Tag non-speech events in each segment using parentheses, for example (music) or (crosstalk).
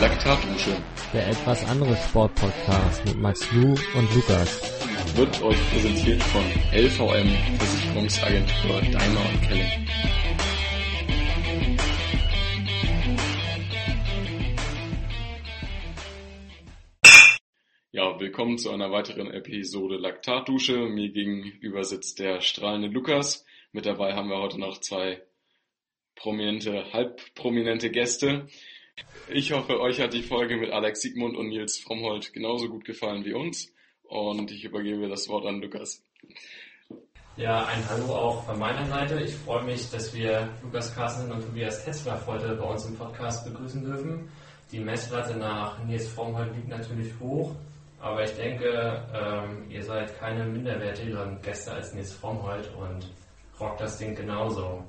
Laktatdusche. Der etwas andere Sportpodcast mit Max Lu und Lukas. Wird euch präsentiert von LVM Versicherungsagentur Daimler und Kelly. Ja, willkommen zu einer weiteren Episode Laktatdusche. Mir gegenüber sitzt der strahlende Lukas. Mit dabei haben wir heute noch zwei prominente, halb prominente Gäste. Ich hoffe, euch hat die Folge mit Alex Siegmund und Nils Frommholt genauso gut gefallen wie uns. Und ich übergebe das Wort an Lukas. Ja, ein Hallo auch von meiner Seite. Ich freue mich, dass wir Lukas Carsten und Tobias Tetzler heute bei uns im Podcast begrüßen dürfen. Die Messlatte nach Nils Frommholt liegt natürlich hoch, aber ich denke, ähm, ihr seid keine minderwertigeren Gäste als Nils Frommholt und rockt das Ding genauso.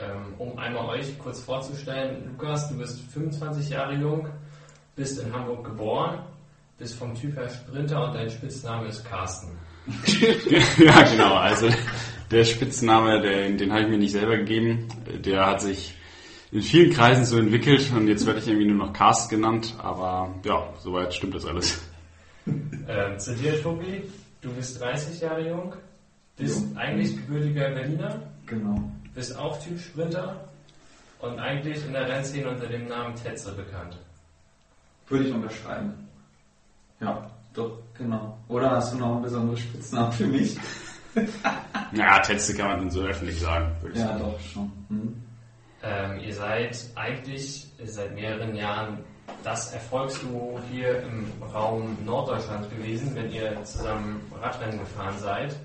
Ähm, um einmal euch kurz vorzustellen, Lukas, du bist 25 Jahre jung, bist in Hamburg geboren, bist vom Typ her Sprinter und dein Spitzname ist Carsten. (laughs) ja, genau. Also der Spitzname, der, den habe ich mir nicht selber gegeben. Der hat sich in vielen Kreisen so entwickelt und jetzt werde ich irgendwie nur noch Carsten genannt. Aber ja, soweit stimmt das alles. Ähm, zu dir, Tobi. Du bist 30 Jahre jung, bist jo. eigentlich gebürtiger Berliner. Genau bist auch Typ Sprinter und eigentlich in der Rennszene unter dem Namen Tetze bekannt. Würde ich unterschreiben. Ja, doch, genau. Oder hast du noch einen besonderen Spitznamen für mich? (laughs) naja, Tetze kann man dann so öffentlich sagen, würde ich ja, sagen. Ja, doch, schon. Hm. Ähm, ihr seid eigentlich seit mehreren Jahren das Erfolgsduo hier im Raum Norddeutschland gewesen, wenn ihr zusammen Radrennen gefahren seid.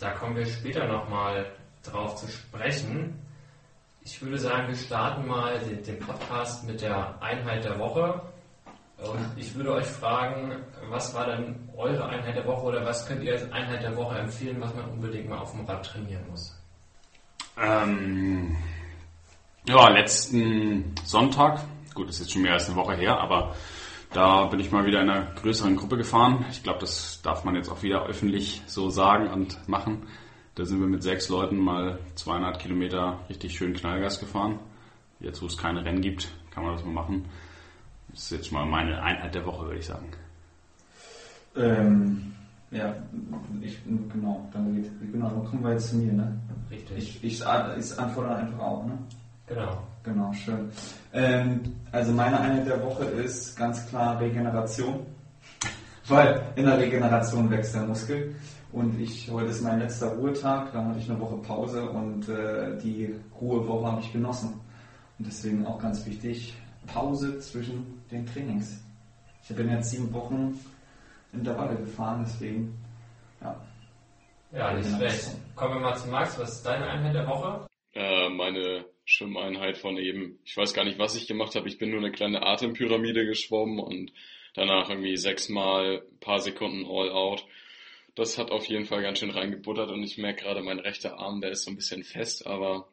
Da kommen wir später nochmal drauf zu sprechen. Ich würde sagen, wir starten mal den, den Podcast mit der Einheit der Woche. Und ich würde euch fragen, was war denn eure Einheit der Woche oder was könnt ihr als Einheit der Woche empfehlen, was man unbedingt mal auf dem Rad trainieren muss? Ähm, ja, letzten Sonntag, gut, ist jetzt schon mehr als eine Woche her, aber da bin ich mal wieder in einer größeren Gruppe gefahren. Ich glaube, das darf man jetzt auch wieder öffentlich so sagen und machen. Da sind wir mit sechs Leuten mal 200 Kilometer richtig schön Knallgas gefahren. Jetzt, wo es keine Rennen gibt, kann man das mal machen. Das ist jetzt mal meine Einheit der Woche, würde ich sagen. Ähm, ja, ich, genau, dann geht, genau, dann kommen wir jetzt zu mir, ne? Richtig. Ich, ich, ich antworte einfach auch, ne? Genau. Genau, schön. Ähm, also meine Einheit der Woche ist ganz klar Regeneration, (laughs) weil in der Regeneration wächst der Muskel. Und ich, heute ist mein letzter Ruhetag, dann hatte ich eine Woche Pause und äh, die Ruhewoche habe ich genossen. Und deswegen auch ganz wichtig, Pause zwischen den Trainings. Ich bin jetzt sieben Wochen Intervalle gefahren, deswegen, ja. Ja, nicht schlecht. Kommen wir mal zu Max. Was ist deine Einheit der Woche? Äh, meine Schwimmeinheit von eben, ich weiß gar nicht, was ich gemacht habe. Ich bin nur eine kleine Atempyramide geschwommen und danach irgendwie sechsmal ein paar Sekunden All Out das hat auf jeden Fall ganz schön reingebuttert und ich merke gerade, mein rechter Arm, der ist so ein bisschen fest, aber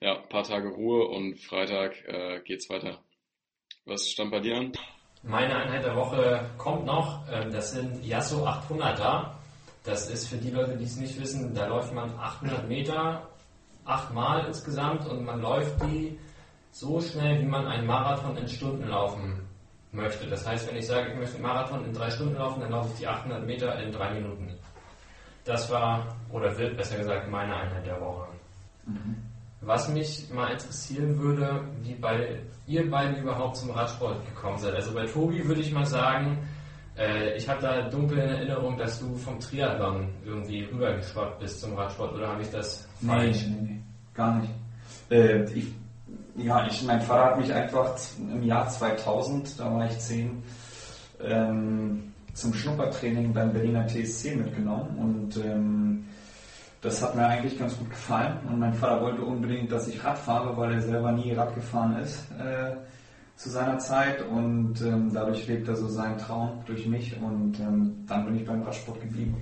ja, paar Tage Ruhe und Freitag äh, geht's weiter. Was stand bei dir an? Meine Einheit der Woche kommt noch. Ähm, das sind Yasso 800er. Das ist für die Leute, die es nicht wissen, da läuft man 800 Meter achtmal insgesamt und man läuft die so schnell, wie man einen Marathon in Stunden laufen möchte. Das heißt, wenn ich sage, ich möchte einen Marathon in drei Stunden laufen, dann laufe ich die 800 Meter in drei Minuten. Das war, oder wird besser gesagt, meine Einheit der Woche. Mhm. Was mich mal interessieren würde, wie bei ihr beiden überhaupt zum Radsport gekommen seid. Also bei Tobi würde ich mal sagen, äh, ich habe da dunkel in Erinnerung, dass du vom Triathlon irgendwie rübergeschwappt bist zum Radsport, oder habe ich das falsch? Nee, nee, nee, gar nicht. Äh, ich ja, ich, mein Vater hat mich einfach im Jahr 2000, da war ich zehn, ähm, zum Schnuppertraining beim Berliner TSC mitgenommen und ähm, das hat mir eigentlich ganz gut gefallen und mein Vater wollte unbedingt, dass ich Rad fahre, weil er selber nie Rad gefahren ist äh, zu seiner Zeit und ähm, dadurch lebt er so seinen Traum durch mich und ähm, dann bin ich beim Radsport geblieben.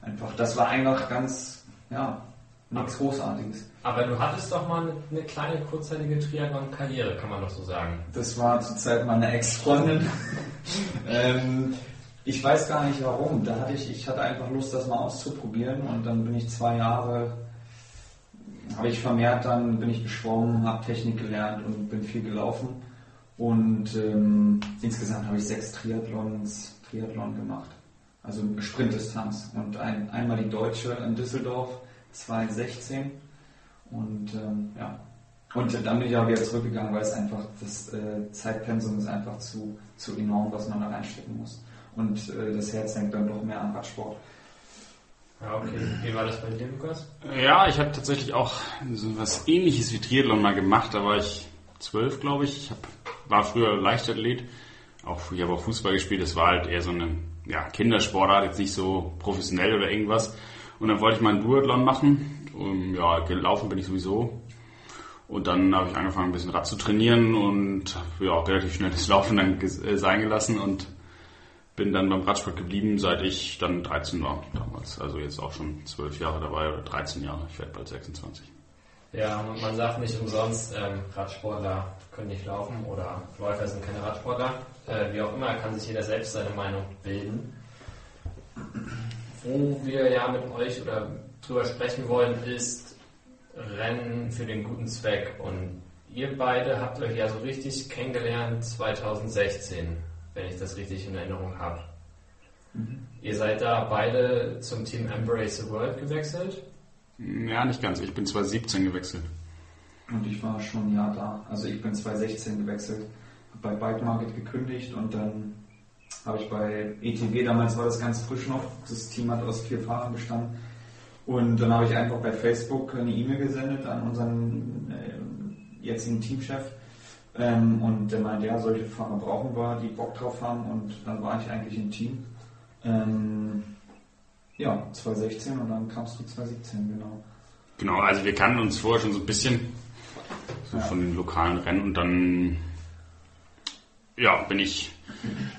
Einfach, das war einfach ganz, ja, nichts Großartiges. Aber du hattest doch mal eine, kleine kurzzeitige Triathlon-Karriere, kann man doch so sagen. Das war zur Zeit meiner Ex-Freundin. (laughs) ähm, ich weiß gar nicht warum. Da hatte ich, ich hatte einfach Lust, das mal auszuprobieren und dann bin ich zwei Jahre, habe ich vermehrt dann, bin ich geschwommen, habe Technik gelernt und bin viel gelaufen. Und ähm, insgesamt habe ich sechs Triathlons, Triathlon gemacht. Also Sprintdistanz. Und ein, einmal die Deutsche in Düsseldorf, 2016. Und ähm, ja. Und dann bin ich auch wieder zurückgegangen, weil es einfach, das äh, Zeitpensum ist einfach zu, zu enorm, was man da reinstecken muss. Und äh, das Herz hängt dann doch mehr am Radsport. Ja, okay. Wie war das bei dir, Lukas? Ja, ich habe tatsächlich auch so was ähnliches wie Triathlon mal gemacht. Da war ich zwölf, glaube ich. Ich hab, war früher Leichtathlet. Auch, ich habe auch Fußball gespielt. Das war halt eher so eine ja, Kindersportart, jetzt nicht so professionell oder irgendwas. Und dann wollte ich mal einen Duathlon machen. Und, ja, gelaufen bin ich sowieso. Und dann habe ich angefangen, ein bisschen Rad zu trainieren und ja, relativ schnell das Laufen dann äh, sein gelassen und bin dann beim Radsport geblieben, seit ich dann 13 war damals. Also jetzt auch schon 12 Jahre dabei oder 13 Jahre. Ich werde bald 26. Ja, man sagt nicht umsonst, ähm, Radsportler können nicht laufen oder Läufer sind keine Radsportler. Äh, wie auch immer, kann sich jeder selbst seine Meinung bilden. Wo wir ja mit euch oder drüber sprechen wollen, ist Rennen für den guten Zweck. Und ihr beide habt euch ja so richtig kennengelernt 2016, wenn ich das richtig in Erinnerung habe. Mhm. Ihr seid da beide zum Team Embrace the World gewechselt? Ja, nicht ganz. Ich bin 2017 gewechselt. Und ich war schon ein Jahr da. Also ich bin 2016 gewechselt, habe bei Bike Market gekündigt und dann habe ich bei ETW, damals war das ganz frisch noch, das Team hat aus vier Fahrern bestanden. Und dann habe ich einfach bei Facebook eine E-Mail gesendet an unseren äh, jetzigen Teamchef. Ähm, und der meinte, ja, solche Fahrer brauchen wir, die Bock drauf haben. Und dann war ich eigentlich im Team. Ähm, ja, 2016 und dann kamst du 2017, genau. Genau, also wir kannten uns vorher schon so ein bisschen so ja. von den lokalen Rennen und dann ja, bin ich,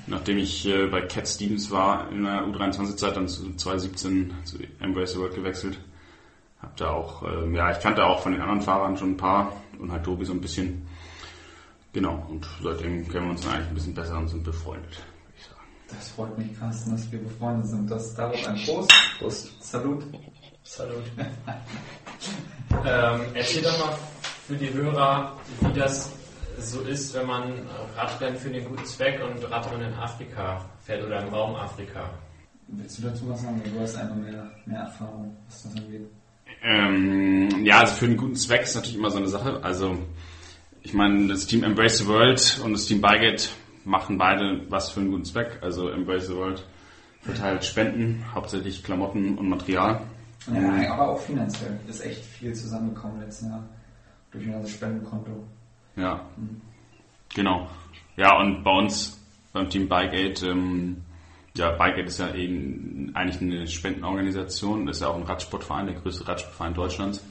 nachdem ich äh, bei Cat Stevens war in der U23-Zeit, dann zu 2017 zu Embrace the World gewechselt. Hab da auch, äh, ja, ich kannte auch von den anderen Fahrern schon ein paar und halt Tobi so ein bisschen. Genau, und seitdem kennen wir uns eigentlich ein bisschen besser und sind befreundet. Das freut mich, Carsten, dass wir befreundet sind. Das darauf ein Prost. Prost. Salut. Salut. (laughs) ähm, erzähl doch mal für die Hörer, wie das so ist, wenn man Radrennen für den guten Zweck und Radrennen in Afrika fährt oder im Raum Afrika. Willst du dazu was sagen? Du hast einfach mehr, mehr Erfahrung, was das angeht. Ähm, ja, also für einen guten Zweck ist natürlich immer so eine Sache. Also ich meine, das Team Embrace the World und das Team Bygate machen beide was für einen guten Zweck. Also Embrace the World verteilt Spenden, hauptsächlich Klamotten und Material. Ja, aber auch finanziell ist echt viel zusammengekommen letzten Jahr durch unser Spendenkonto. Ja, genau. Ja, und bei uns beim Team Bikeaid, ähm, ja, Bikeaid ist ja eben eigentlich eine Spendenorganisation, ist ja auch ein Radsportverein, der größte Radsportverein Deutschlands.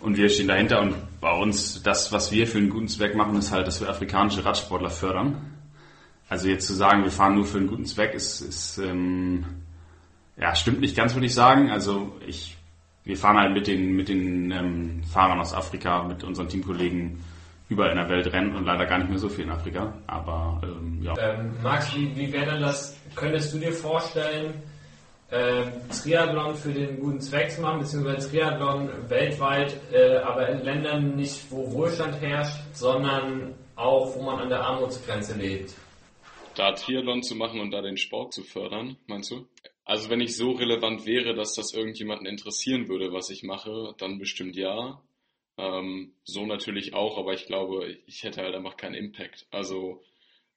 Und wir stehen dahinter und bei uns, das, was wir für einen guten Zweck machen, ist halt, dass wir afrikanische Radsportler fördern. Also jetzt zu sagen, wir fahren nur für einen guten Zweck, ist, ist ähm, ja, stimmt nicht ganz, würde ich sagen. Also ich, wir fahren halt mit den, mit den ähm, Fahrern aus Afrika, mit unseren Teamkollegen überall in der Welt rennen und leider gar nicht mehr so viel in Afrika. Aber ähm, ja. Ähm, Max, wie, wie wäre denn das? Könntest du dir vorstellen, äh, Triathlon für den guten Zweck zu machen, beziehungsweise Triathlon weltweit, äh, aber in Ländern nicht, wo Wohlstand herrscht, sondern auch, wo man an der Armutsgrenze lebt? Da Triathlon zu machen und da den Sport zu fördern, meinst du? Also wenn ich so relevant wäre, dass das irgendjemanden interessieren würde, was ich mache, dann bestimmt ja. Ähm, so natürlich auch, aber ich glaube, ich hätte halt einfach keinen Impact. Also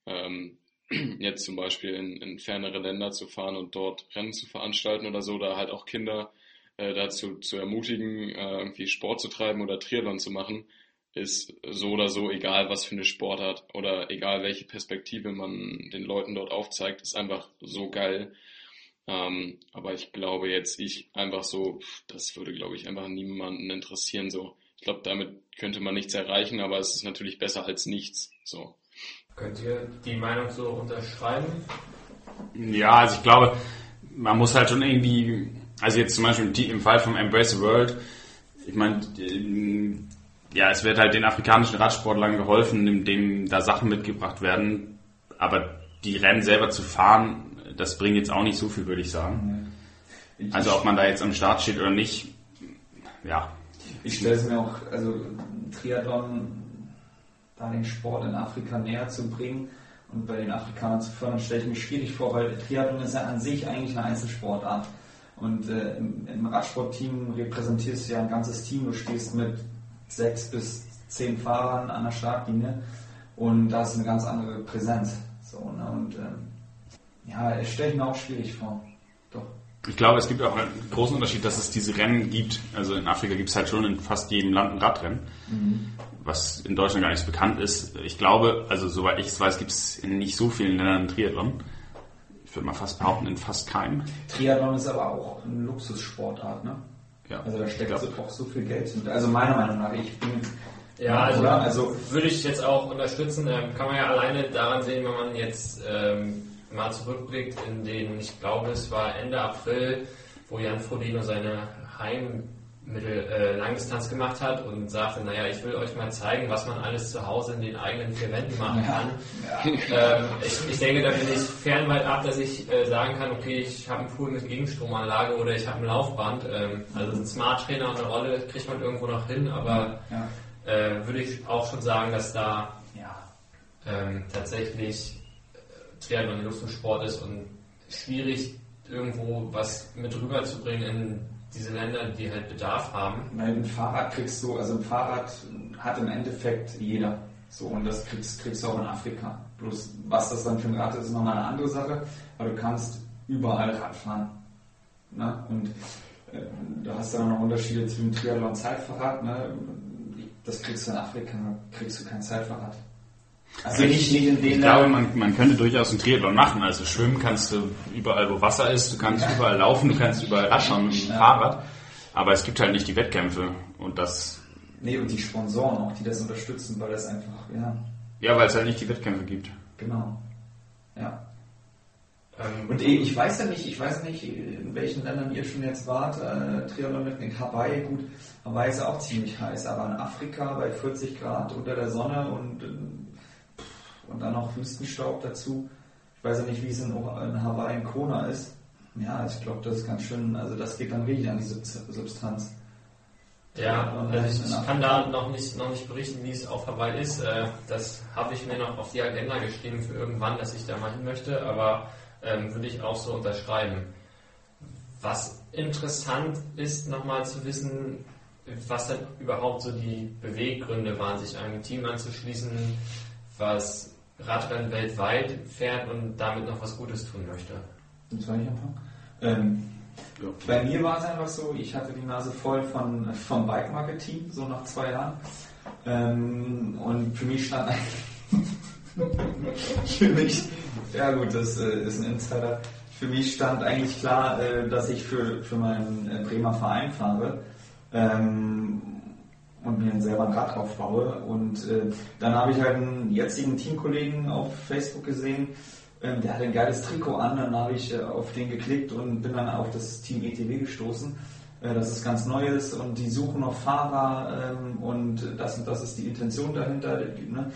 ähm, (clears throat) jetzt zum Beispiel in, in fernere Länder zu fahren und dort Rennen zu veranstalten oder so, da halt auch Kinder äh, dazu zu ermutigen, äh, irgendwie Sport zu treiben oder Triathlon zu machen, ist so oder so egal, was für eine Sportart oder egal, welche Perspektive man den Leuten dort aufzeigt, ist einfach so geil. Ähm, aber ich glaube jetzt, ich einfach so, das würde, glaube ich, einfach niemanden interessieren. So, glaube, damit könnte man nichts erreichen, aber es ist natürlich besser als nichts. So. Könnt ihr die Meinung so unterschreiben? Ja, also ich glaube, man muss halt schon irgendwie, also jetzt zum Beispiel im Fall vom Embrace the World, ich meine, ja, es wird halt den afrikanischen Radsportlern geholfen, indem da Sachen mitgebracht werden, aber die Rennen selber zu fahren, das bringt jetzt auch nicht so viel, würde ich sagen. Also ob man da jetzt am Start steht oder nicht, ja. Ich stelle es mir auch, also Triathlon da den Sport in Afrika näher zu bringen und bei den Afrikanern zu fördern, stelle ich mir schwierig vor, weil Triathlon ist ja an sich eigentlich eine Einzelsportart. Und äh, im, Radsportteam repräsentierst du ja ein ganzes Team. Du stehst mit sechs bis zehn Fahrern an der Startlinie und da ist eine ganz andere Präsenz. So, ne? Und ähm, ja, stelle ich mir auch schwierig vor. Ich glaube, es gibt auch einen großen Unterschied, dass es diese Rennen gibt. Also in Afrika gibt es halt schon in fast jedem Land ein Radrennen, mhm. was in Deutschland gar nicht so bekannt ist. Ich glaube, also soweit ich es weiß, gibt es in nicht so vielen Ländern einen Triathlon. Ich würde mal fast behaupten, in fast keinem. Triathlon ist aber auch eine Luxussportart, ne? Ja. Also da steckt so auch so viel Geld hinter. Also meiner Meinung nach, ich bin ja, also, also, würde ich jetzt auch unterstützen. Ähm, kann man ja alleine daran sehen, wenn man jetzt ähm, mal zurückblickt in den, ich glaube, es war Ende April, wo Jan Frodeno seine Heimmittel äh, Langdistanz gemacht hat und sagte, naja, ich will euch mal zeigen, was man alles zu Hause in den eigenen vier Wänden machen kann. Ja. Ähm, ich, ich, denke, da bin ich fernweit ab, dass ich äh, sagen kann, okay, ich habe einen Pool mit Gegenstromanlage oder ich habe ein Laufband. Ähm, also ein Smart Trainer und eine Rolle kriegt man irgendwo noch hin, aber ja äh, würde ich auch schon sagen, dass da ähm, tatsächlich Triathlon ein Luftsport ist und schwierig irgendwo was mit rüberzubringen in diese Länder, die halt Bedarf haben. Ein Fahrrad kriegst du, also ein Fahrrad hat im Endeffekt jeder. So, und das kriegst, kriegst du auch in Afrika. Bloß was das dann für ein Rad ist, ist nochmal eine andere Sache. Aber du kannst überall Rad fahren. Ne? Und äh, du hast dann noch Unterschiede zwischen Triathlon und Zeitfahrrad. Ne? das kriegst du in Afrika, kriegst du kein Zeitfahrrad. Also nicht, nicht in den Ich glaube, man, man könnte durchaus einen Triathlon machen. Also schwimmen kannst du überall, wo Wasser ist, du kannst ja. überall laufen, du kannst überall raschern mit dem ja. Fahrrad. Aber es gibt halt nicht die Wettkämpfe und das. Nee, und die Sponsoren auch, die das unterstützen, weil das einfach, ja. Ja, weil es halt nicht die Wettkämpfe gibt. Genau. Ja. Ähm, und ich weiß ja nicht, ich weiß nicht, in welchen Ländern ihr schon jetzt wart, äh, Triathlon mit Hawaii, gut, Hawaii ist auch ziemlich heiß, aber in Afrika bei 40 Grad unter der Sonne und, äh, und dann noch Wüstenstaub dazu. Ich weiß ja nicht, wie es in, in Hawaii in Kona ist. Ja, ich glaube, das ist ganz schön, also das geht dann richtig an die Substanz. Ja, also ich kann da noch nicht, noch nicht berichten, wie es auf Hawaii ist. Äh, das habe ich mir noch auf die Agenda geschrieben für irgendwann, dass ich da mal hin möchte, aber ähm, würde ich auch so unterschreiben. Was interessant ist, nochmal zu wissen, was dann überhaupt so die Beweggründe waren, sich einem Team anzuschließen, was Radrennen weltweit fährt und damit noch was Gutes tun möchte. Soll ich anfangen? Ähm, ja. Bei mir war es einfach so, ich hatte die Nase voll von, vom Bike-Marketing, so nach zwei Jahren. Ähm, und für mich stand eigentlich (laughs) für mich, ja gut, das äh, ist ein Insider. Für mich stand eigentlich klar, äh, dass ich für, für meinen äh, Bremer Verein fahre ähm, und mir selber ein Rad aufbaue. Und äh, dann habe ich halt einen jetzigen Teamkollegen auf Facebook gesehen, ähm, der hat ein geiles Trikot an. Dann habe ich äh, auf den geklickt und bin dann auf das Team ETW gestoßen. Äh, das ist ganz Neues und die suchen noch Fahrer ähm, und das und das ist die Intention dahinter. Ne?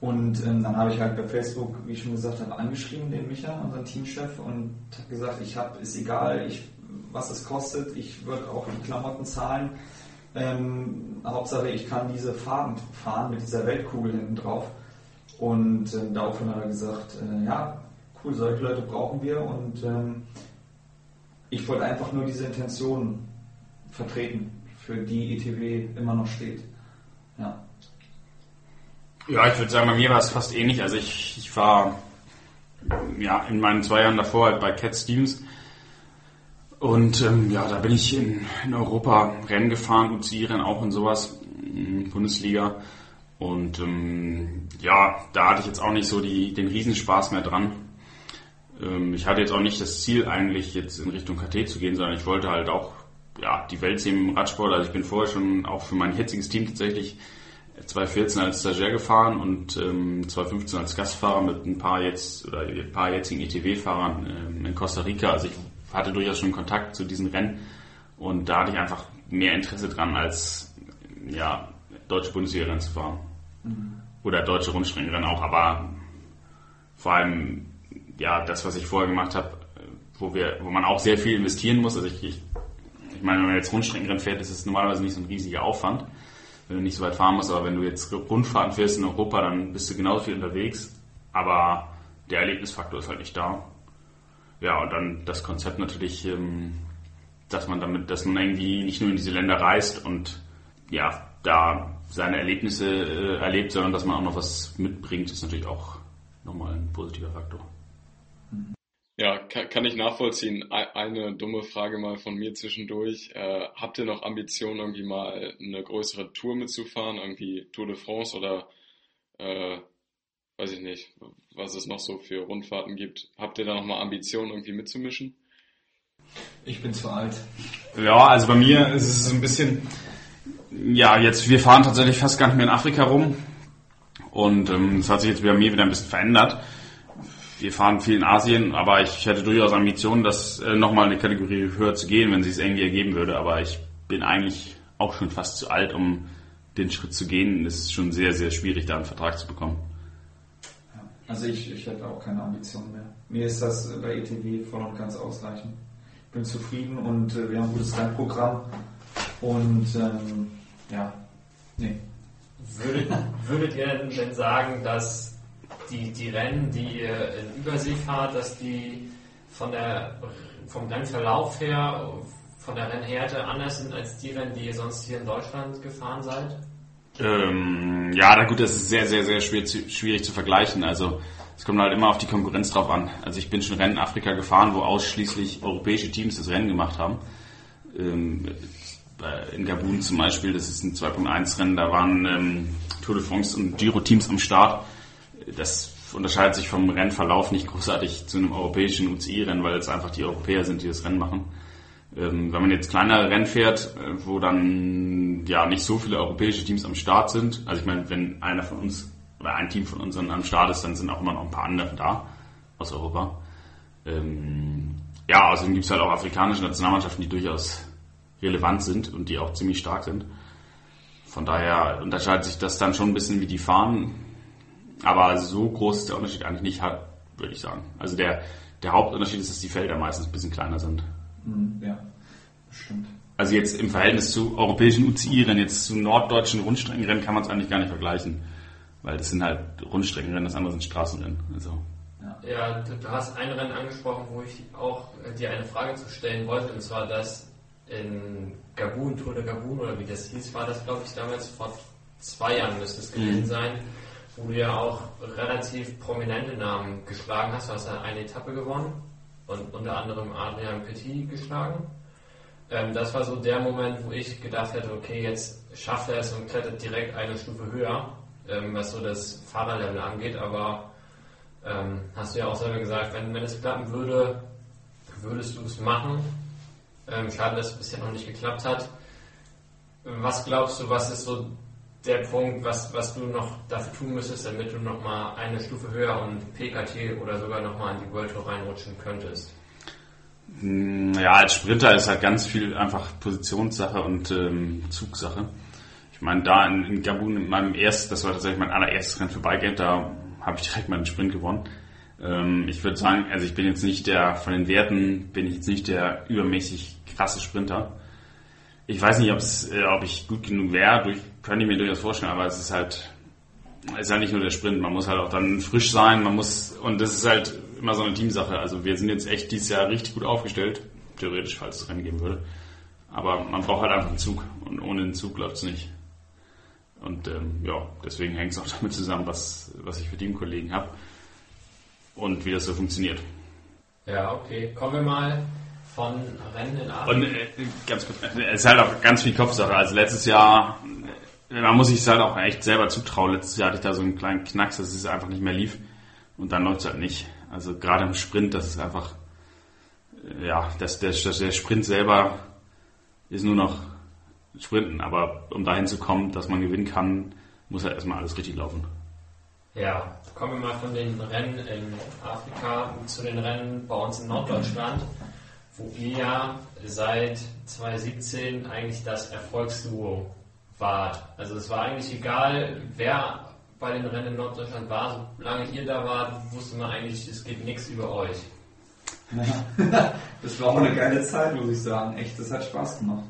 Und ähm, dann habe ich halt bei Facebook, wie ich schon gesagt habe, angeschrieben, den Micha, unseren Teamchef, und habe gesagt, ich habe, ist egal, ich, was es kostet, ich würde auch die Klamotten zahlen. Ähm, Hauptsache, ich kann diese Farben fahren mit dieser Weltkugel hinten drauf. Und ähm, daraufhin hat er gesagt, äh, ja, cool, solche Leute brauchen wir. Und ähm, ich wollte einfach nur diese Intention vertreten, für die ETW immer noch steht. Ja. Ja, ich würde sagen, bei mir war es fast ähnlich. Also ich, ich war ja in meinen zwei Jahren davor halt bei Cat Stevens. Und ähm, ja, da bin ich in, in Europa Rennen gefahren, UCI-Rennen auch und sowas, Bundesliga. Und ähm, ja, da hatte ich jetzt auch nicht so die, den Riesenspaß mehr dran. Ähm, ich hatte jetzt auch nicht das Ziel, eigentlich jetzt in Richtung KT zu gehen, sondern ich wollte halt auch ja, die Welt sehen im Radsport. Also ich bin vorher schon auch für mein jetziges Team tatsächlich 2014 als Stagiaire gefahren und ähm, 2015 als Gastfahrer mit ein paar jetzt oder ein paar jetzigen ETW-Fahrern ähm, in Costa Rica. Also ich hatte durchaus schon Kontakt zu diesen Rennen und da hatte ich einfach mehr Interesse dran, als ja, deutsche Bundesliga-Rennen zu fahren. Mhm. Oder deutsche Rundstreckenrennen auch, aber vor allem ja das, was ich vorher gemacht habe, wo wir, wo man auch sehr viel investieren muss. Also ich, ich, ich meine, wenn man jetzt Rundstreckenrennen fährt, ist es normalerweise nicht so ein riesiger Aufwand wenn du nicht so weit fahren musst. Aber wenn du jetzt Rundfahrten fährst in Europa, dann bist du genauso viel unterwegs. Aber der Erlebnisfaktor ist halt nicht da. Ja, und dann das Konzept natürlich, ähm, dass man damit, dass man irgendwie nicht nur in diese Länder reist und ja, da seine Erlebnisse äh, erlebt, sondern dass man auch noch was mitbringt, ist natürlich auch nochmal ein positiver Faktor. Ja, kann, kann ich nachvollziehen. Eine dumme Frage mal von mir zwischendurch. Äh, habt ihr noch Ambitionen, irgendwie mal eine größere Tour mitzufahren, irgendwie Tour de France oder äh, weiß ich nicht, was es noch so für Rundfahrten gibt? Habt ihr da noch mal Ambitionen, irgendwie mitzumischen? Ich bin zu alt. Ja, also bei mir ist es ein bisschen, ja, jetzt, wir fahren tatsächlich fast gar nicht mehr in Afrika rum. Und ähm, das hat sich jetzt bei mir wieder ein bisschen verändert. Wir fahren viel in Asien, aber ich hätte durchaus Ambitionen, das äh, nochmal eine Kategorie höher zu gehen, wenn sich es irgendwie ergeben würde. Aber ich bin eigentlich auch schon fast zu alt, um den Schritt zu gehen. Es ist schon sehr, sehr schwierig, da einen Vertrag zu bekommen. Also ich, ich hätte auch keine Ambitionen mehr. Mir ist das bei ETW voll und ganz ausreichend. Ich bin zufrieden und äh, wir haben ein gutes Rennprogramm. Und ähm, ja, nee. Würdet, würdet ihr denn sagen, dass die, die Rennen, die ihr in Übersee fahrt, dass die von der, vom Rennverlauf her, von der Rennhärte anders sind als die Rennen, die ihr sonst hier in Deutschland gefahren seid? Ähm, ja, na gut, das ist sehr, sehr, sehr schwer schwierig zu vergleichen. Also es kommt halt immer auf die Konkurrenz drauf an. Also ich bin schon Rennen in Afrika gefahren, wo ausschließlich europäische Teams das Rennen gemacht haben. Ähm, in Gabun zum Beispiel, das ist ein 2.1 Rennen, da waren ähm, Tour de France und Giro-Teams am Start. Das unterscheidet sich vom Rennverlauf nicht großartig zu einem europäischen UCI-Rennen, weil es einfach die Europäer sind, die das Rennen machen. Ähm, wenn man jetzt kleinere Rennen fährt, äh, wo dann ja nicht so viele europäische Teams am Start sind, also ich meine, wenn einer von uns oder ein Team von uns am Start ist, dann sind auch immer noch ein paar andere da aus Europa. Ähm, ja, außerdem gibt es halt auch afrikanische Nationalmannschaften, die durchaus relevant sind und die auch ziemlich stark sind. Von daher unterscheidet sich das dann schon ein bisschen, wie die fahren. Aber so groß ist der Unterschied eigentlich nicht, würde ich sagen. Also der, der Hauptunterschied ist, dass die Felder meistens ein bisschen kleiner sind. Mhm, ja, bestimmt. Also jetzt im Verhältnis zu europäischen UCI-Rennen, jetzt zu norddeutschen Rundstreckenrennen kann man es eigentlich gar nicht vergleichen. Weil das sind halt Rundstreckenrennen, das andere sind Straßenrennen. Also. Ja, ja du, du hast ein Rennen angesprochen, wo ich auch dir eine Frage zu stellen wollte, und zwar das in Gabun, Tour de Gabun oder wie das hieß, war das glaube ich damals vor zwei Jahren müsste es gewesen mhm. sein, wo du ja auch relativ prominente Namen geschlagen hast. Du hast ja eine Etappe gewonnen und unter anderem Adrian Petit geschlagen. Ähm, das war so der Moment, wo ich gedacht hätte, okay, jetzt schafft er es und klettert direkt eine Stufe höher, ähm, was so das Fahrerlevel angeht. Aber ähm, hast du ja auch selber gesagt, wenn, wenn es klappen würde, würdest du es machen. Ähm, schade, dass es bisher noch nicht geklappt hat. Was glaubst du, was ist so der Punkt, was, was du noch dafür tun müsstest, damit du nochmal eine Stufe höher und PKT oder sogar nochmal in die World Tour reinrutschen könntest? Hm, ja, als Sprinter ist halt ganz viel einfach Positionssache und ähm, Zugsache. Ich meine, da in, in Gabun, in meinem ersten, das war tatsächlich mein allererstes Rennen für Bike da habe ich direkt meinen Sprint gewonnen. Ähm, ich würde sagen, also ich bin jetzt nicht der, von den Werten bin ich jetzt nicht der übermäßig krasse Sprinter. Ich weiß nicht, äh, ob ich gut genug wäre, durch, könnte ich mir durchaus vorstellen, aber es ist halt, es ist halt nicht nur der Sprint, man muss halt auch dann frisch sein, man muss, und das ist halt immer so eine Teamsache. Also wir sind jetzt echt dieses Jahr richtig gut aufgestellt, theoretisch, falls es Rennen geben würde. Aber man braucht halt einfach einen Zug und ohne den Zug läuft es nicht. Und ähm, ja, deswegen hängt es auch (laughs) damit zusammen, was, was ich für Teamkollegen habe und wie das so funktioniert. Ja, okay. Kommen wir mal von Rennen in Afrika. Und äh, ganz kurz, es ist halt auch ganz viel Kopfsache. Also letztes Jahr, man muss sich es halt auch echt selber zutrauen. Letztes Jahr hatte ich da so einen kleinen Knacks, dass es einfach nicht mehr lief. Und dann läuft es halt nicht. Also gerade im Sprint, das ist einfach, äh, ja, das, der, der Sprint selber ist nur noch Sprinten. Aber um dahin zu kommen, dass man gewinnen kann, muss halt erstmal alles richtig laufen. Ja, kommen wir mal von den Rennen in Afrika zu den Rennen bei uns in Norddeutschland, wo ihr ja seit 2017 eigentlich das Erfolgsduo wart. Also es war eigentlich egal, wer bei den Rennen in Norddeutschland war, solange ihr da wart, wusste man eigentlich, es geht nichts über euch. Ja. (laughs) das war auch eine geile Zeit, muss ich sagen. Echt, das hat Spaß gemacht.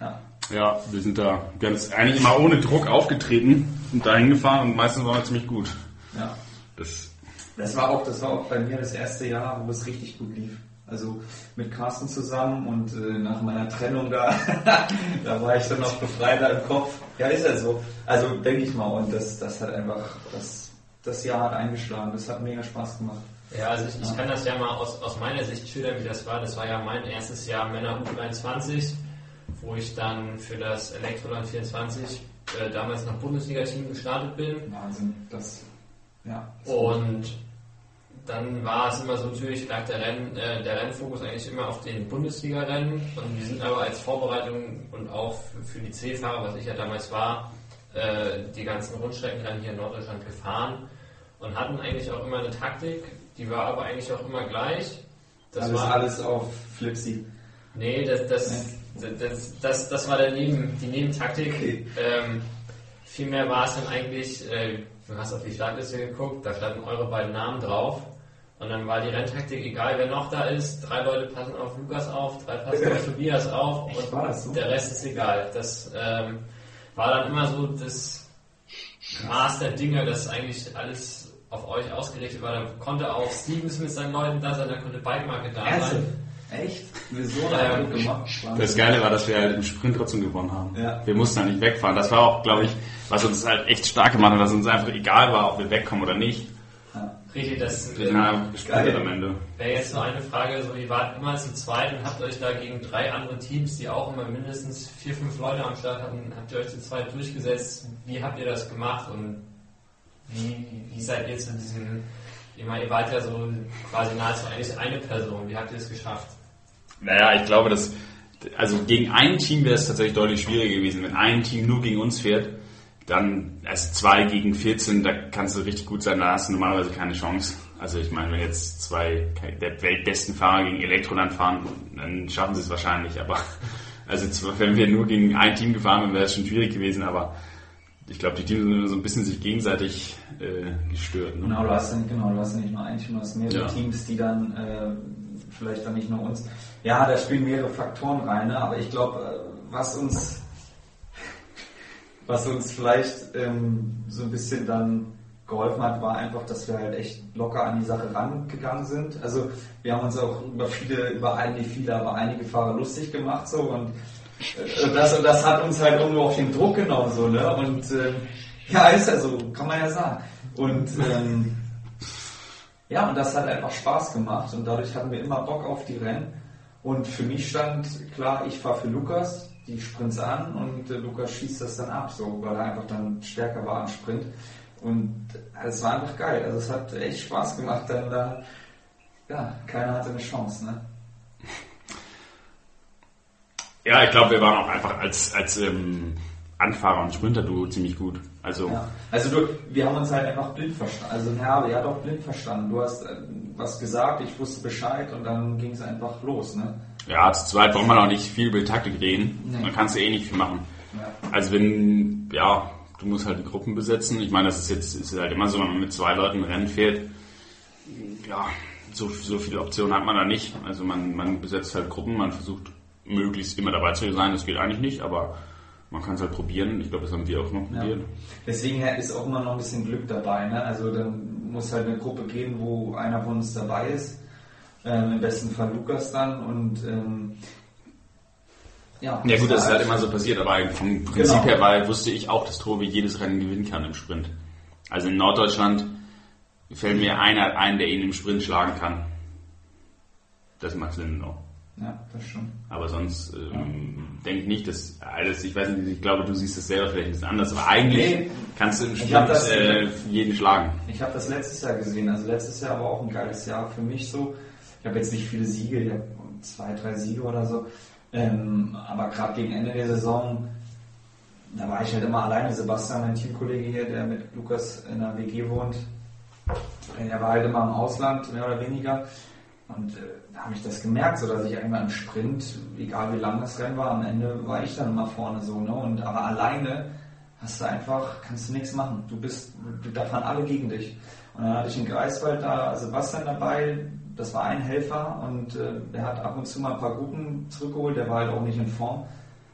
Ja. Ja, wir sind da ganz eigentlich immer ohne Druck aufgetreten und dahin gefahren und meistens waren wir ziemlich gut. Ja. Das, Das war auch, das war auch bei mir das erste Jahr, wo es richtig gut lief. Also mit Carsten zusammen und äh, nach meiner Trennung da, (laughs) da war ich dann noch befreiter im Kopf. Ja, ist ja so. Also denke ich mal. Und das, das hat einfach, das, das Jahr hat eingeschlagen. Das hat mega Spaß gemacht. Ja, also ich, ich kann das ja mal aus, aus meiner Sicht schildern, wie das war. Das war ja mein erstes Jahr Männer U23, wo ich dann für das Elektroland 24 äh, damals nach Bundesliga-Team gestartet bin. Wahnsinn. Das, ja. Und dann war es immer so, natürlich lag der, Renn, äh, der Rennfokus eigentlich immer auf den Bundesliga-Rennen und wir sind aber als Vorbereitung und auch für, die C-Fahrer, was ich ja damals war, äh, die ganzen Rundstreckenrennen hier in Norddeutschland gefahren und hatten eigentlich auch immer eine Taktik, die war aber eigentlich auch immer gleich. Das alles, war, alles auf Flipsy. Nee, das, das, das, das, das war der Neben, die Nebentaktik. Okay. Ähm, vielmehr war es dann eigentlich, äh, du hast auf die Startliste geguckt, da standen eure beiden Namen drauf. Und dann war die Renntaktik egal, wer noch da ist. Drei Leute passen auf Lukas auf, drei passen auf (laughs) Tobias auf Echt, und war das so? der Rest ist egal. Das ähm, war dann immer so das Maß der Dinge, dass eigentlich alles auf euch ausgerichtet war. Da konnte auch Stevens mit seinen Leuten da sein, da konnte Bikemarket da Ernsthaft? sein. Echt? Wir so Ja, eine gut gemacht. das Geile war, dass wir halt im Sprint trotzdem gewonnen haben. Ja. Wir mussten halt nicht wegfahren. Das war auch, glaube ich, was uns halt echt stark gemacht hat, dass uns einfach egal war, ob wir wegkommen oder nicht. Richtig, das gesprintet Geil. am Ende. wäre jetzt nur eine Frage, so ihr wart immer zu zweit und habt euch da gegen drei andere Teams, die auch immer mindestens vier, fünf Leute am Start hatten, habt ihr euch zu zweit durchgesetzt. Wie habt ihr das gemacht und wie, wie seid ihr zu diesem, ich meine, ihr wart ja so quasi nahezu eigentlich eine Person, wie habt ihr es geschafft? Naja, ich glaube, dass, also gegen ein Team wäre es tatsächlich deutlich schwieriger gewesen. Wenn ein Team nur gegen uns fährt, dann, also zwei gegen 14, da kannst du richtig gut sein, da hast du normalerweise keine Chance. Also ich meine, wenn jetzt zwei der weltbesten Fahrer gegen Elektroland fahren, dann schaffen sie es wahrscheinlich, aber (laughs) also wenn wir nur gegen ein Team gefahren wären, wäre es schon schwierig gewesen, aber ich glaube, die Teams sind immer so ein bisschen sich gegenseitig äh, gestört. Ne? Genau, du hast, ja- genau, du hast nicht nur ein Team, du hast mehrere Ja. Teams, die dann äh, vielleicht dann nicht nur uns. Ja, da spielen mehrere Faktoren rein, ne? aber ich glaube, äh, was uns was uns vielleicht ähm, so ein bisschen dann geholfen hat, war einfach, dass wir halt echt locker an die Sache rangegangen sind. Also wir haben uns auch über viele, über einige viele, aber einige Fahrer lustig gemacht so und äh, das und das hat uns halt irgendwo auf den Druck genommen so ne? Und ähm, ja ist ja so, kann man ja sagen. Und ähm, ja und das hat einfach Spaß gemacht und dadurch hatten wir immer Bock auf die Rennen. Und für mich stand klar, ich fahre für Lukas die Sprints an und äh, Lukas schießt das dann ab, so weil er einfach dann stärker war im Sprint. Und es war einfach geil. Also es hat echt Spaß gemacht, dann da, ja, keiner hatte eine Chance, ne? Ja, ich glaube, wir waren auch einfach als, als ähm, Anfahrer und Sprinter-Duo ziemlich gut. Also Ja. Also du, wir haben uns halt einfach blind verstanden. Also Herr, er hat auch blind verstanden. Du hast äh, was gesagt, ich wusste Bescheid und dann ging es einfach los, ne? Ja, zu zweit wollen wir auch nicht viel über die Taktik reden. Nee. Man kannst du eh nicht viel machen. Ja. Also wenn, ja, du musst halt die Gruppen besetzen. Ich meine, das ist jetzt ist halt immer so, wenn man mit zwei Leuten Rennen fährt, ja, so, so viele Optionen hat man da nicht. Also man, man besetzt halt Gruppen, man versucht möglichst immer dabei zu sein. Das geht eigentlich nicht, aber man kann es halt probieren. Ich glaube, das haben wir auch noch Ja. probiert. Deswegen ist auch immer noch ein bisschen Glück dabei. Ne? Also dann muss halt eine Gruppe gehen, wo einer von uns dabei ist. Ähm, Im besten Fall Lukas dann und ähm, ja. Ja gut, das ist halt immer so passiert, aber vom Prinzip Genau. her war, wusste ich auch, dass Tobi jedes Rennen gewinnen kann im Sprint. Also in Norddeutschland fällt mir einer ein, der ihn im Sprint schlagen kann. Das macht Sinn noch. Ja, das schon. Aber sonst ähm, denke ich nicht, dass alles, ich weiß nicht, ich glaube, du siehst das selber vielleicht ein bisschen anders, aber eigentlich Nee. kannst du im hab das- äh, jeden schlagen. Ich habe das letztes Jahr gesehen. Also letztes Jahr war auch ein geiles Jahr für mich so. Ich habe jetzt nicht viele Siege, ich habe zwei, drei Siege oder so. Ähm, aber gerade gegen Ende der Saison, da war ich halt immer alleine. Sebastian, mein Teamkollege hier, der mit Lukas in der WG wohnt, er war halt immer im Ausland, mehr oder weniger. Und äh, habe ich das gemerkt, so dass ich einmal im Sprint, egal wie lang das Rennen war, am Ende war ich dann immer vorne so. Ne? Und aber alleine hast du einfach, kannst du nichts machen. Du bist, du, da fahren alle gegen dich. Und dann hatte ich in Greifswald da Sebastian dabei, das war ein Helfer und äh, der hat ab und zu mal ein paar Gruppen zurückgeholt, der war halt auch nicht in Form.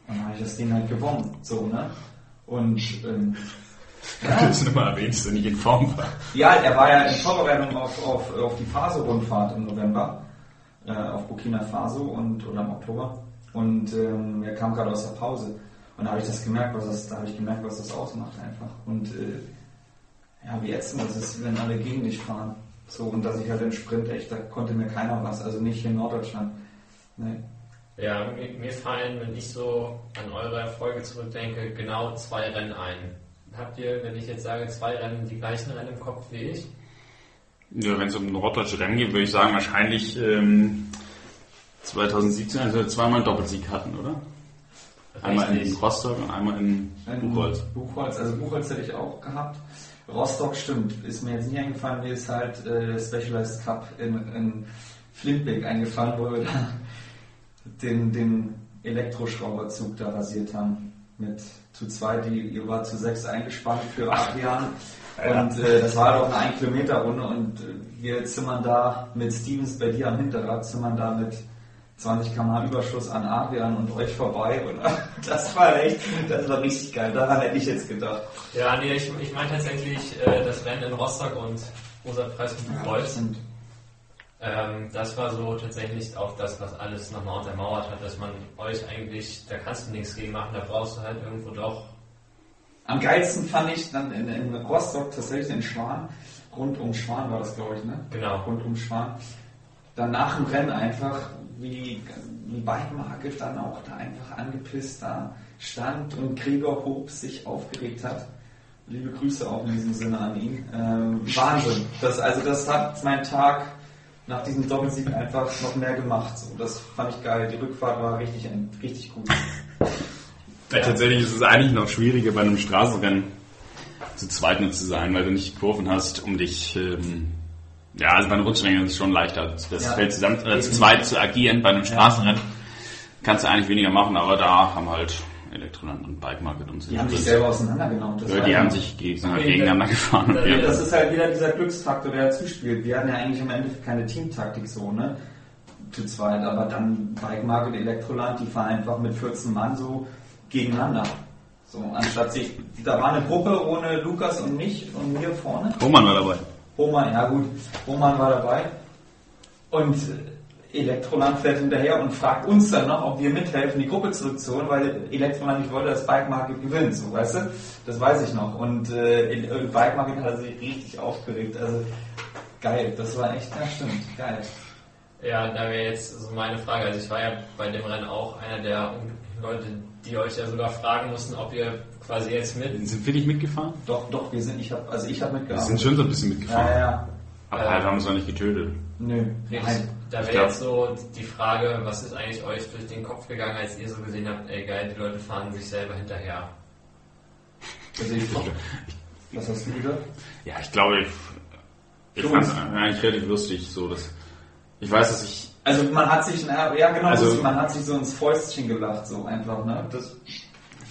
dann habe ich das Ding halt gewonnen. So, ne? Und ähm, (laughs) Ja. Das nochmal erwähnt, dass er nicht in Form war. ja, er war ja in Vorbereitung auf, auf, auf die Faso-Rundfahrt im November, äh, auf Burkina Faso und oder im Oktober. Und ähm, er kam gerade aus der Pause. Und da habe ich das gemerkt, was das, da habe ich gemerkt, was das ausmacht einfach. Und äh, ja, wie ätzend das ist, wenn alle gegen dich fahren. So, und dass ich halt im Sprint echt, da konnte mir keiner was, also nicht hier in Norddeutschland. Nee. Ja, mir, mir fallen, wenn ich so an eure Erfolge zurückdenke, genau zwei Rennen ein. Habt ihr, wenn ich jetzt sage, zwei Rennen, die gleichen Rennen im Kopf wie ich? Ja, wenn es um ein Norddeutsche Rennen geht, würde ich sagen, wahrscheinlich ähm, 2017, als wir zweimal einen Doppelsieg hatten, oder? Einmal in. Rostock und einmal in Buchholz. Buchholz, also Buchholz hätte ich auch gehabt. Rostock stimmt, ist mir jetzt nicht eingefallen, mir ist halt äh, der Specialized Cup in, in Flintbeck eingefallen, wo wir da den, den Elektroschrauberzug da rasiert haben. Mit zu zwei, die, ihr war zu sechs eingespannt für Adrian. Ja. Und äh, das war doch eine 1 Kilometer Runde und äh, wir zimmern da mit Stevens bei dir am Hinterrad, zimmern da mit 20 km Überschuss an Adrian und euch vorbei. Und (laughs) das war echt, das war richtig geil. Daran hätte ich jetzt gedacht. Ja, nee, ich, ich meine tatsächlich äh, das Rennen in Rostock und Rosa Preis und Buchholz. Und Ähm, das war so tatsächlich auch das, was alles nochmal untermauert hat, dass man euch eigentlich, da kannst du nichts gegen machen, da brauchst du halt irgendwo doch. Am geilsten fand ich dann in, in Rostock tatsächlich in Schwan. Rund um Schwan war das, glaube ich, ne? Genau. Rund um Schwan. Dann nach dem Rennen einfach, wie, wie Bike Market dann auch da einfach angepisst da stand und Gregor Hob sich aufgeregt hat. Liebe Grüße auch in diesem Sinne an ihn. Ähm, Wahnsinn. Das, also das hat mein Tag nach diesem Doppelsieg einfach noch mehr gemacht. So, das fand ich geil. Die Rückfahrt war richtig, richtig gut. Ja, tatsächlich ist es eigentlich noch schwieriger bei einem Straßenrennen zu zweit nur zu sein, weil du nicht die Kurven hast, um dich. Ähm, ja, also bei einem Rutschrennen ist es schon leichter, das Ja. Feld zusammen, äh, zu zweit zu agieren. Bei einem Straßenrennen kannst du eigentlich weniger machen, aber da haben halt Elektroland und Bike Market und so. Die haben sich selber auseinandergenommen. Das ja, die haben sich geg Okay, gegeneinander gefahren. Und Ja, Das ist halt wieder dieser Glücksfaktor, der dazu spielt. Wir hatten ja eigentlich im Endeffekt keine Teamtaktik so, ne? Zu zweit, aber dann Bike Market Elektroland, die fahren einfach mit 14 Mann so gegeneinander. So, anstatt sich, da war eine Gruppe ohne Lukas und mich und mir vorne. Roman war dabei. Roman, ja gut, Roman war dabei. Und äh, Elektroland fährt hinterher und fragt uns dann noch, ob wir mithelfen, die Gruppe zurückzuholen, weil Elektroland nicht wollte, dass Bike Market gewinnt, so, weißt du? Das weiß ich noch. Und äh, in- äh, Bike Market hat sich richtig aufgeregt. Also geil, das war echt, ja stimmt, geil. Ja, da wäre jetzt so meine Frage. Also ich war ja bei dem Rennen auch einer der Leute, die euch ja sogar fragen mussten, ob ihr quasi jetzt mit. Sind wir nicht mitgefahren? Doch, doch, wir sind, ich habe, also ich habe Wir sind schon so ein bisschen Ja, mitgefahren. ja, ja. Aber halt haben uns noch nicht getötet. Nö, nein. Da wäre jetzt so die Frage, was ist eigentlich euch durch den Kopf gegangen, als ihr so gesehen habt, ey geil, die Leute fahren sich selber hinterher. Also ich, was hast du gesagt? Ja, ich glaube, ich, ich fand es eigentlich relativ lustig. So, dass, ich weiß, dass ich Also man hat sich, na, ja genau, Also- man hat sich so ins Fäustchen gelacht, so einfach, ne? Das,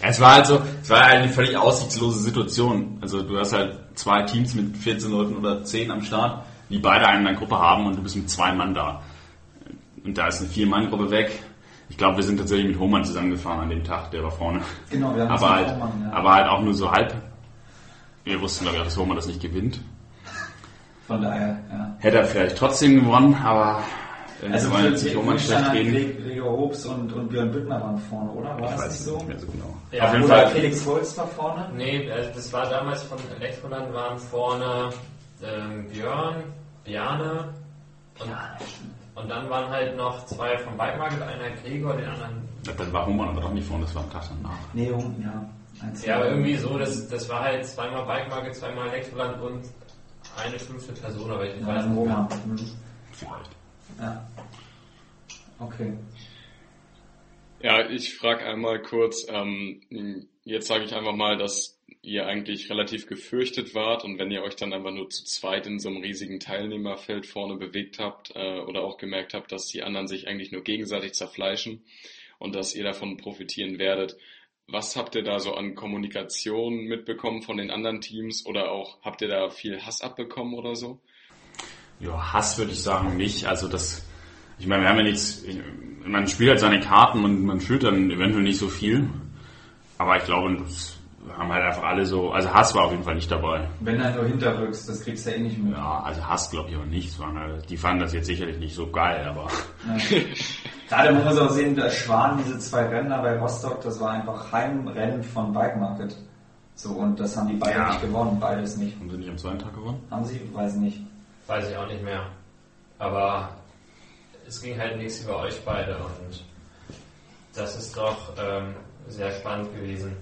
Ja, es war halt so, es war halt eine völlig aussichtslose Situation. Also du hast halt zwei Teams mit 14 Leuten oder 10 am Start, die beide einen in der Gruppe haben und du bist mit zwei Mann da. Und da ist eine Vier-Mann-Gruppe weg. Ich glaube, wir sind tatsächlich mit Hohmann zusammengefahren an dem Tag, der war vorne. genau, wir haben Aber halt, auch machen, ja. aber halt auch nur so halb. Wir wussten, glaube ich, dass Hohmann das nicht gewinnt. Von daher, ja. Hätte er vielleicht trotzdem gewonnen, aber Also für jetzt nicht Hohmann schlecht reden. Gregor Hobs und, und Björn Büttner waren vorne, oder? War Ich das weiß nicht es so? nicht mehr so genau. Ja, Auf jeden Oder Fall. Felix Holz war vorne? Nee, also das war damals von Elektroland, waren vorne ähm, Björn, Bjane und, und dann waren halt noch zwei vom Bike Market, einer Gregor, den anderen. Ja, Dann war Hohmann aber doch nicht vorne, das war am Tag danach. Nee, um, ja. Eins, Ja, aber irgendwie so, das, das war halt zweimal Bike Market, zweimal Elektroland und eine fünfte Person, aber ich Ja, weiß nicht Roman. mehr. Mhm. Vielleicht. Ja. Okay. Ja, ich frage einmal kurz, ähm, jetzt sage ich einfach mal, dass ihr eigentlich relativ gefürchtet wart und wenn ihr euch dann einfach nur zu zweit in so einem riesigen Teilnehmerfeld vorne bewegt habt äh, oder auch gemerkt habt, dass die anderen sich eigentlich nur gegenseitig zerfleischen und dass ihr davon profitieren werdet, was habt ihr da so an Kommunikation mitbekommen von den anderen Teams oder auch habt ihr da viel Hass abbekommen oder so? Ja, Hass würde ich sagen nicht. Also das, Ich meine, wir haben ja nichts, ich, man spielt halt seine Karten und man fühlt dann eventuell nicht so viel. Aber ich glaube, das haben halt einfach alle so, also Hass war auf jeden Fall nicht dabei. Wenn du halt nur hinterrückst, das kriegst du ja eh nicht mit. Ja, also Hass glaube ich aber nicht. Halt- Die fanden das jetzt sicherlich nicht so geil, aber Gerade man muss auch sehen, der Schwan, diese zwei Rennen da bei Rostock, das war einfach Heimrennen von Bike Market. So, und das haben die beide Ja. nicht gewonnen, beides nicht. haben sie nicht am zweiten Tag gewonnen? Haben sie? Weiß nicht. Weiß ich auch nicht mehr. Aber es ging halt nichts über euch beide und das ist doch ähm, sehr spannend gewesen.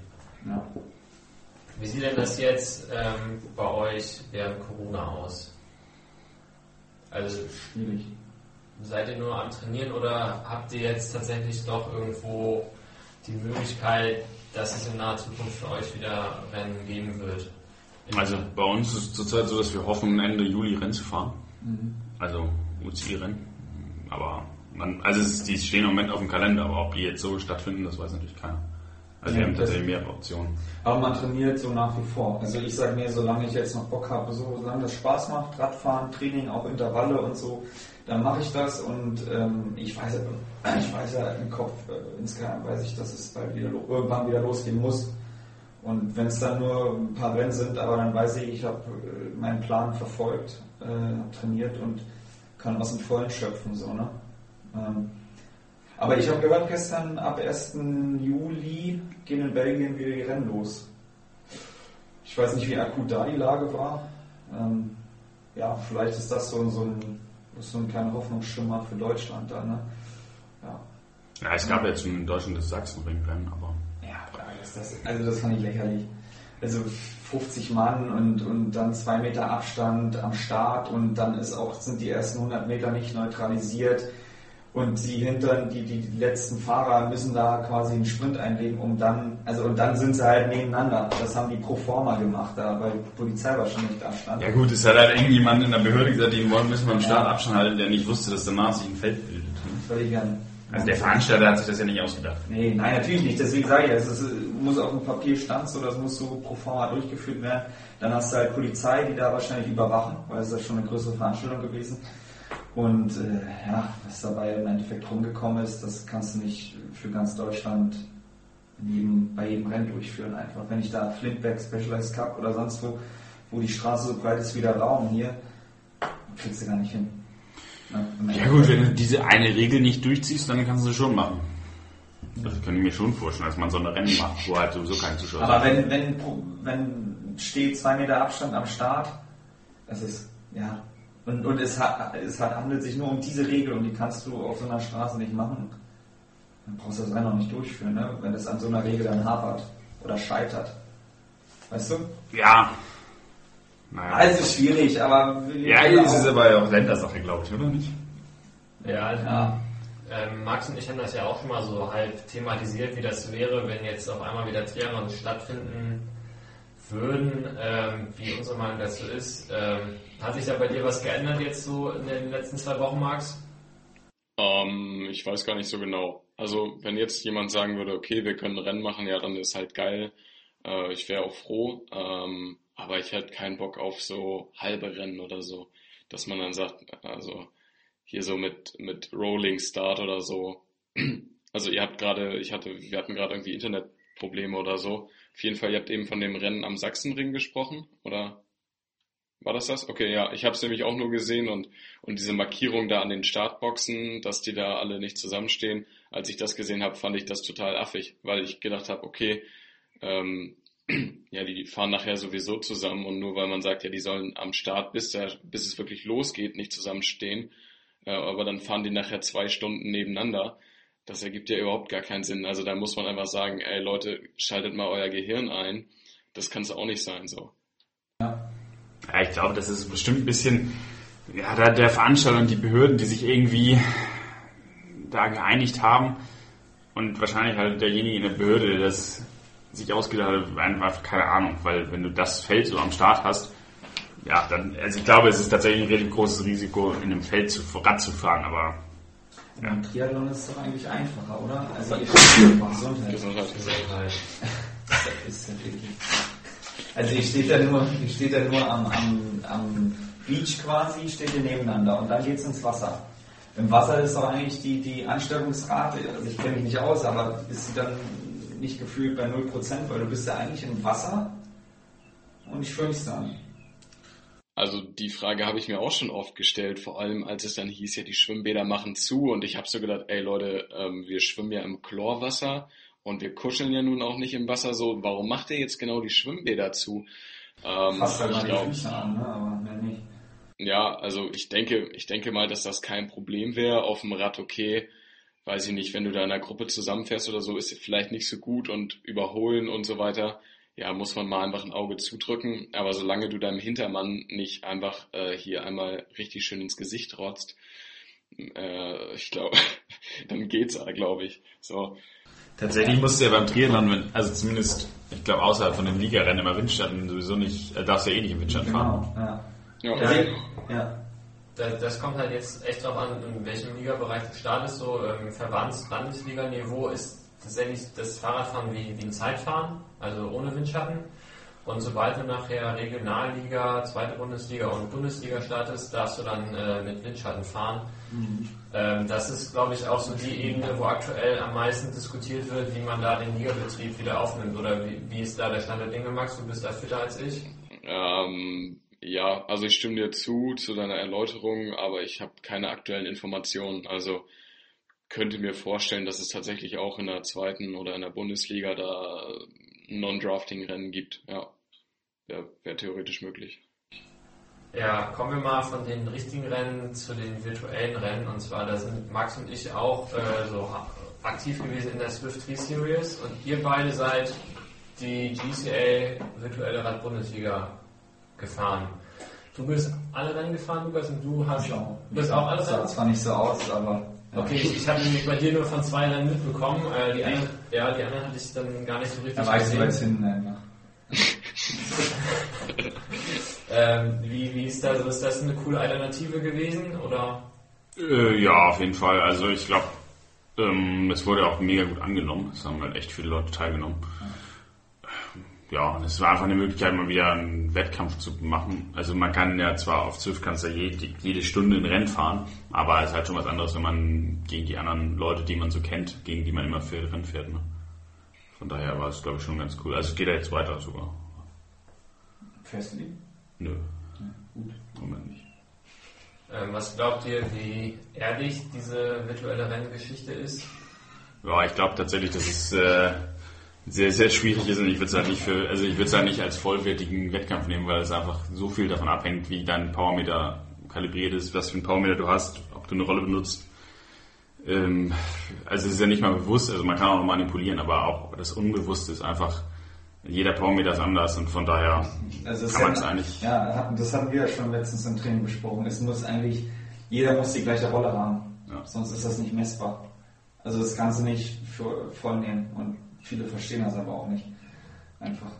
Ja. Wie sieht denn das jetzt ähm, bei euch während Corona aus? Also Schwierig. seid ihr nur am Trainieren oder habt ihr jetzt tatsächlich doch irgendwo die Möglichkeit, dass es in naher Zukunft für euch wieder Rennen geben wird? Also bei uns ist es zurzeit so, dass wir hoffen, Ende Juli Rennen zu fahren. Mhm. Also UCI-Rennen. Aber man, also es ist, die stehen im Moment auf dem Kalender, aber ob die jetzt so stattfinden, das weiß natürlich keiner. Also wir Ja, haben das- tatsächlich mehrere Optionen. Aber man trainiert so nach wie vor. Also ich sage mir, solange ich jetzt noch Bock habe, so, solange das Spaß macht, Radfahren, Training, auch Intervalle und so, dann mache ich das und ähm, ich weiß ja, (clears throat) ich weiß ja im Kopf, äh, insgeheim weiß ich, dass es bald wieder, irgendwann wieder losgehen muss. Und wenn es dann nur ein paar Rennen sind, aber dann weiß ich, ich habe äh, meinen Plan verfolgt, äh, hab trainiert und kann aus dem Vollen schöpfen. So, ne? ähm, aber ich habe gehört, gestern ab 1. Juli gehen in Belgien wieder die Rennen los. Ich weiß nicht, wie akut da die Lage war. Ähm, ja, vielleicht ist das so, so, ein, so ein kleiner Hoffnungsschimmer für Deutschland da. Ne? Ja. Ja, es gab jetzt in Deutschland das Sachsenringrennen, aber Ja, das, also das fand ich lächerlich. Also 50 Mann und, und dann zwei Meter Abstand am Start und dann ist auch, sind die ersten 100 Meter nicht neutralisiert und die hinteren, die, die, letzten Fahrer müssen da quasi einen Sprint einlegen, um dann, also und dann sind sie halt nebeneinander. Das haben die pro forma gemacht, da, weil die Polizei wahrscheinlich da stand. Ja gut, es hat halt irgendjemand in der Behörde gesagt, die wollen müssen beim Start Abstand halten, der nicht wusste, dass danach sich ein Feld bildet. Völlig gern. Also der Veranstalter hat sich das ja nicht ausgedacht. Nee, nein, natürlich nicht. Deswegen sage ich, es muss auf dem Papier stand so, das muss so pro forma durchgeführt werden. Dann hast du halt Polizei, die da wahrscheinlich überwachen, weil es ist ja schon eine größere Veranstaltung gewesen. Und äh, ja, was dabei im Endeffekt rumgekommen ist, das kannst du nicht für ganz Deutschland jedem, bei jedem Rennen durchführen einfach. Wenn ich da Flintback Specialized Cup oder sonst wo, wo die Straße so breit ist wie der Raum hier, kriegst du gar nicht hin. Ja gut, wenn du diese eine Regel nicht durchziehst, dann kannst du es schon machen. Das kann ich mir schon vorstellen, dass man so eine Rennen macht, wo halt sowieso kein Zuschauer Aber sind. wenn, wenn, wenn steht zwei Meter Abstand am Start, das ist, ja. Und, und es, hat, es hat, handelt sich nur um diese Regel und die kannst du auf so einer Straße nicht machen. Dann brauchst du das Rennen auch nicht durchführen, ne? wenn es an so einer Regel dann hapert oder scheitert. Weißt du? Ja. Naja. Also schwierig, aber. ja, es ist aber ja auch Ländersache, glaube ich, oder nicht? Ja, Ja. Ähm, Max und ich haben das ja auch schon mal so halb thematisiert, wie das wäre, wenn jetzt auf einmal wieder Triathlons stattfinden würden, ähm, wie unsere Meinung dazu ist. Ähm, hat sich da bei dir was geändert jetzt so in den letzten zwei Wochen, Max? Ähm, ich weiß gar nicht so genau. Also wenn jetzt jemand sagen würde, okay, wir können Rennen machen, ja, dann ist halt geil. Äh, ich wäre auch froh. Aber ich hätte keinen Bock auf so halbe Rennen oder so, dass man dann sagt, also hier so mit mit Rolling Start oder so. (clears throat) Also ihr habt gerade, ich hatte, wir hatten gerade irgendwie Internetprobleme oder so. Auf jeden Fall, ihr habt eben von dem Rennen am Sachsenring gesprochen, oder? War das das? Okay, ja, ich habe es nämlich auch nur gesehen und und diese Markierung da an den Startboxen, dass die da alle nicht zusammenstehen, als ich das gesehen habe, fand ich das total affig, weil ich gedacht habe, okay, ähm, (clears throat) ja, die fahren nachher sowieso zusammen und nur weil man sagt, ja, die sollen am Start, bis, der, bis es wirklich losgeht, nicht zusammenstehen, äh, aber dann fahren die nachher zwei Stunden nebeneinander. Das ergibt ja überhaupt gar keinen Sinn. Also da muss man einfach sagen, ey Leute, schaltet mal euer Gehirn ein. Das kann es auch nicht sein so. Ja, ich glaube, das ist bestimmt ein bisschen, ja, da der Veranstalter und die Behörden, die sich irgendwie da geeinigt haben und wahrscheinlich halt derjenige in der Behörde, der das sich ausgedacht hat, einfach keine Ahnung, weil wenn du das Feld so am Start hast, ja, dann, also ich glaube, es ist tatsächlich ein relativ großes Risiko, in einem Feld zu, Rad zu fahren, aber Ja. Triathlon ist doch eigentlich einfacher, oder? Also ich Gesundheit. Gesundheit. Gesundheit. Also ihr steht da nur, ihr steht da nur am, am, am Beach quasi, steht ihr nebeneinander und dann geht's ins Wasser. Im Wasser ist doch eigentlich die, die Ansteckungsrate, also ich kenne mich nicht aus, aber ist sie dann nicht gefühlt bei 0%, weil du bist ja eigentlich im Wasser und ich fühle mich an. Also die Frage habe ich mir auch schon oft gestellt, vor allem als es dann hieß, ja die Schwimmbäder machen zu und ich habe so gedacht, ey Leute, ähm, wir schwimmen ja im Chlorwasser und wir kuscheln ja nun auch nicht im Wasser so, warum macht ihr jetzt genau die Schwimmbäder zu? Ähm, mal die Füße an, ne? aber mehr nicht. Ja, also ich denke, ich denke mal, dass das kein Problem wäre. Auf dem Rad, okay, weiß ich nicht, wenn du da in einer Gruppe zusammenfährst oder so, ist es vielleicht nicht so gut und überholen und so weiter. Ja, muss man mal einfach ein Auge zudrücken. Aber solange du deinem Hintermann nicht einfach äh, hier einmal richtig schön ins Gesicht rotzt, äh, ich glaube, (laughs) dann geht's, glaube ich. So. Tatsächlich musst du ja beim Triathlon, also zumindest, ich glaube, außerhalb von den Ligarennen immer Windschatten sowieso nicht, äh, darfst du ja eh nicht im Windschatten genau, fahren. Ja. Ja, also, ja. Das, das kommt halt jetzt echt drauf an, in welchem Ligabereich du startest. So ähm, Verbands-, Landesliga-Niveau ist tatsächlich das Fahrradfahren wie, wie ein Zeitfahren, also ohne Windschatten. Und sobald du nachher Regionalliga, zweite Bundesliga und Bundesliga startest, darfst du dann äh, mit Windschatten fahren. Mhm. Ähm, das ist, glaube ich, auch so die Ebene, wo aktuell am meisten diskutiert wird, wie man da den Ligabetrieb wieder aufnimmt. Oder wie, wie ist da der Stand der Dinge, Max? Du bist da fitter als ich. Ähm, ja, also ich stimme dir zu, zu deiner Erläuterung, aber ich habe keine aktuellen Informationen. Also könnte mir vorstellen, dass es tatsächlich auch in der zweiten oder in der Bundesliga da Non-Drafting-Rennen gibt. Ja, wäre wär theoretisch möglich. Ja, kommen wir mal von den richtigen Rennen zu den virtuellen Rennen. Und zwar, da sind Max und ich auch äh, so aktiv gewesen in der Swift 3 Series. Und ihr beide seid die GCA Virtuelle Rad Bundesliga gefahren. Du bist alle Rennen gefahren, Lukas, und du hast. auch. Du bist auch alle Rennen? Das sah zwar nicht so aus, aber. Ja. Okay, ich, ich habe nämlich bei dir nur von zwei Rennen mitbekommen. Äh, die, einen, ja, die anderen hatte ich dann gar nicht so richtig da gesehen. Da weißt du hinten einfach. (laughs) ähm, wie, wie ist das? Ist das eine coole Alternative gewesen? Oder? Äh, ja, auf jeden Fall. Also ich glaube, ähm, es wurde auch mega gut angenommen. Es haben halt echt viele Leute teilgenommen. Ja ja, und es war einfach eine Möglichkeit, mal wieder einen Wettkampf zu machen. Also man kann ja zwar auf Zwift kannst du jede, jede Stunde ein Rennen fahren, aber es ist halt schon was anderes, wenn man gegen die anderen Leute, die man so kennt, gegen die man immer für Rennen fährt. Ne? Von daher war es, glaube ich, schon ganz cool. Also es geht ja jetzt weiter sogar. Fährst du die? Nö. Ja, gut. Moment nicht. Ähm, was glaubt ihr, wie ehrlich diese virtuelle Renngeschichte ist? Ja, ich glaube tatsächlich, dass es äh, sehr, sehr schwierig ist und ich würde es halt nicht für, also ich würde es halt nicht als vollwertigen Wettkampf nehmen, weil es einfach so viel davon abhängt, wie dein Powermeter kalibriert ist, was für ein Powermeter du hast, ob du eine Rolle benutzt. Ähm, also es ist ja nicht mal bewusst, also man kann auch manipulieren, aber auch das Unbewusste ist einfach, jeder Powermeter ist anders und von daher also kann man es eigentlich. Ja, das hatten wir ja schon letztens im Training besprochen. Es muss eigentlich, jeder muss die gleiche Rolle haben. Ja. Sonst ist das nicht messbar. Also das Ganze nicht für, voll nehmen und Viele verstehen das aber auch nicht. Einfach.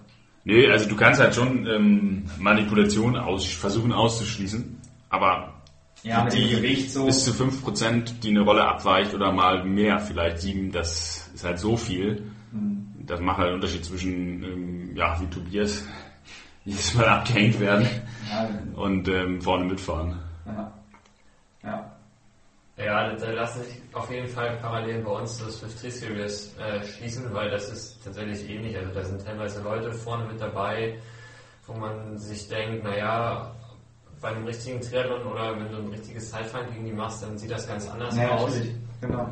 Nee, also du kannst halt schon ähm, Manipulation aus, versuchen auszuschließen, aber ja, die Gewicht so. bis zu 5%, die eine Rolle abweicht oder mal mehr, vielleicht 7, das ist halt so viel. Mhm. Das macht halt einen Unterschied zwischen, ähm, ja, wie Tobias, (laughs) jedes Mal abgehängt werden ja. und ähm, vorne mitfahren. Ja. ja. Ja, da lassen sich auf jeden Fall parallel bei uns das Swift 3 Series äh, schließen, weil das ist tatsächlich ähnlich. Also da sind teilweise Leute vorne mit dabei, wo man sich denkt, naja, bei einem richtigen Triathlon oder wenn du ein richtiges Zeitfahren gegen die machst, dann sieht das ganz anders ja, aus. Genau.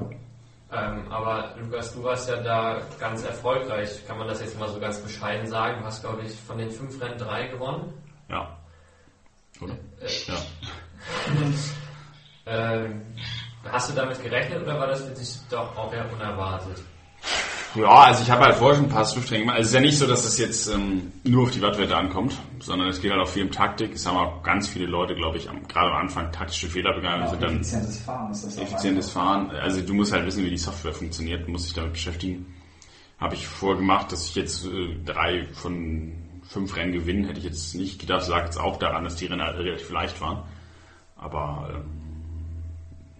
Ähm, aber Lukas, du warst ja da ganz erfolgreich, kann man das jetzt mal so ganz bescheiden sagen. Du hast, glaube ich, von den fünf Rennen drei gewonnen. Ja. Oder? Äh, ja. (laughs) ähm, Hast du damit gerechnet oder war das für dich doch auch eher unerwartet? Ja, also ich habe halt vorher schon ein paar Swift-Training gemacht. Also es ist ja nicht so, dass es jetzt ähm, nur auf die Wattwerte ankommt, sondern es geht halt auch viel um Taktik. Es haben auch ganz viele Leute, glaube ich, am, gerade am Anfang taktische Fehler begangen. Ja, sind dann effizientes Fahren ist das Effizientes Fahren. Also du musst halt wissen, wie die Software funktioniert. Du musst dich damit beschäftigen. Habe ich vorher gemacht, dass ich jetzt äh, drei von fünf Rennen gewinne, hätte ich jetzt nicht gedacht. Das lag jetzt auch daran, dass die Rennen halt relativ leicht waren. Aber ähm,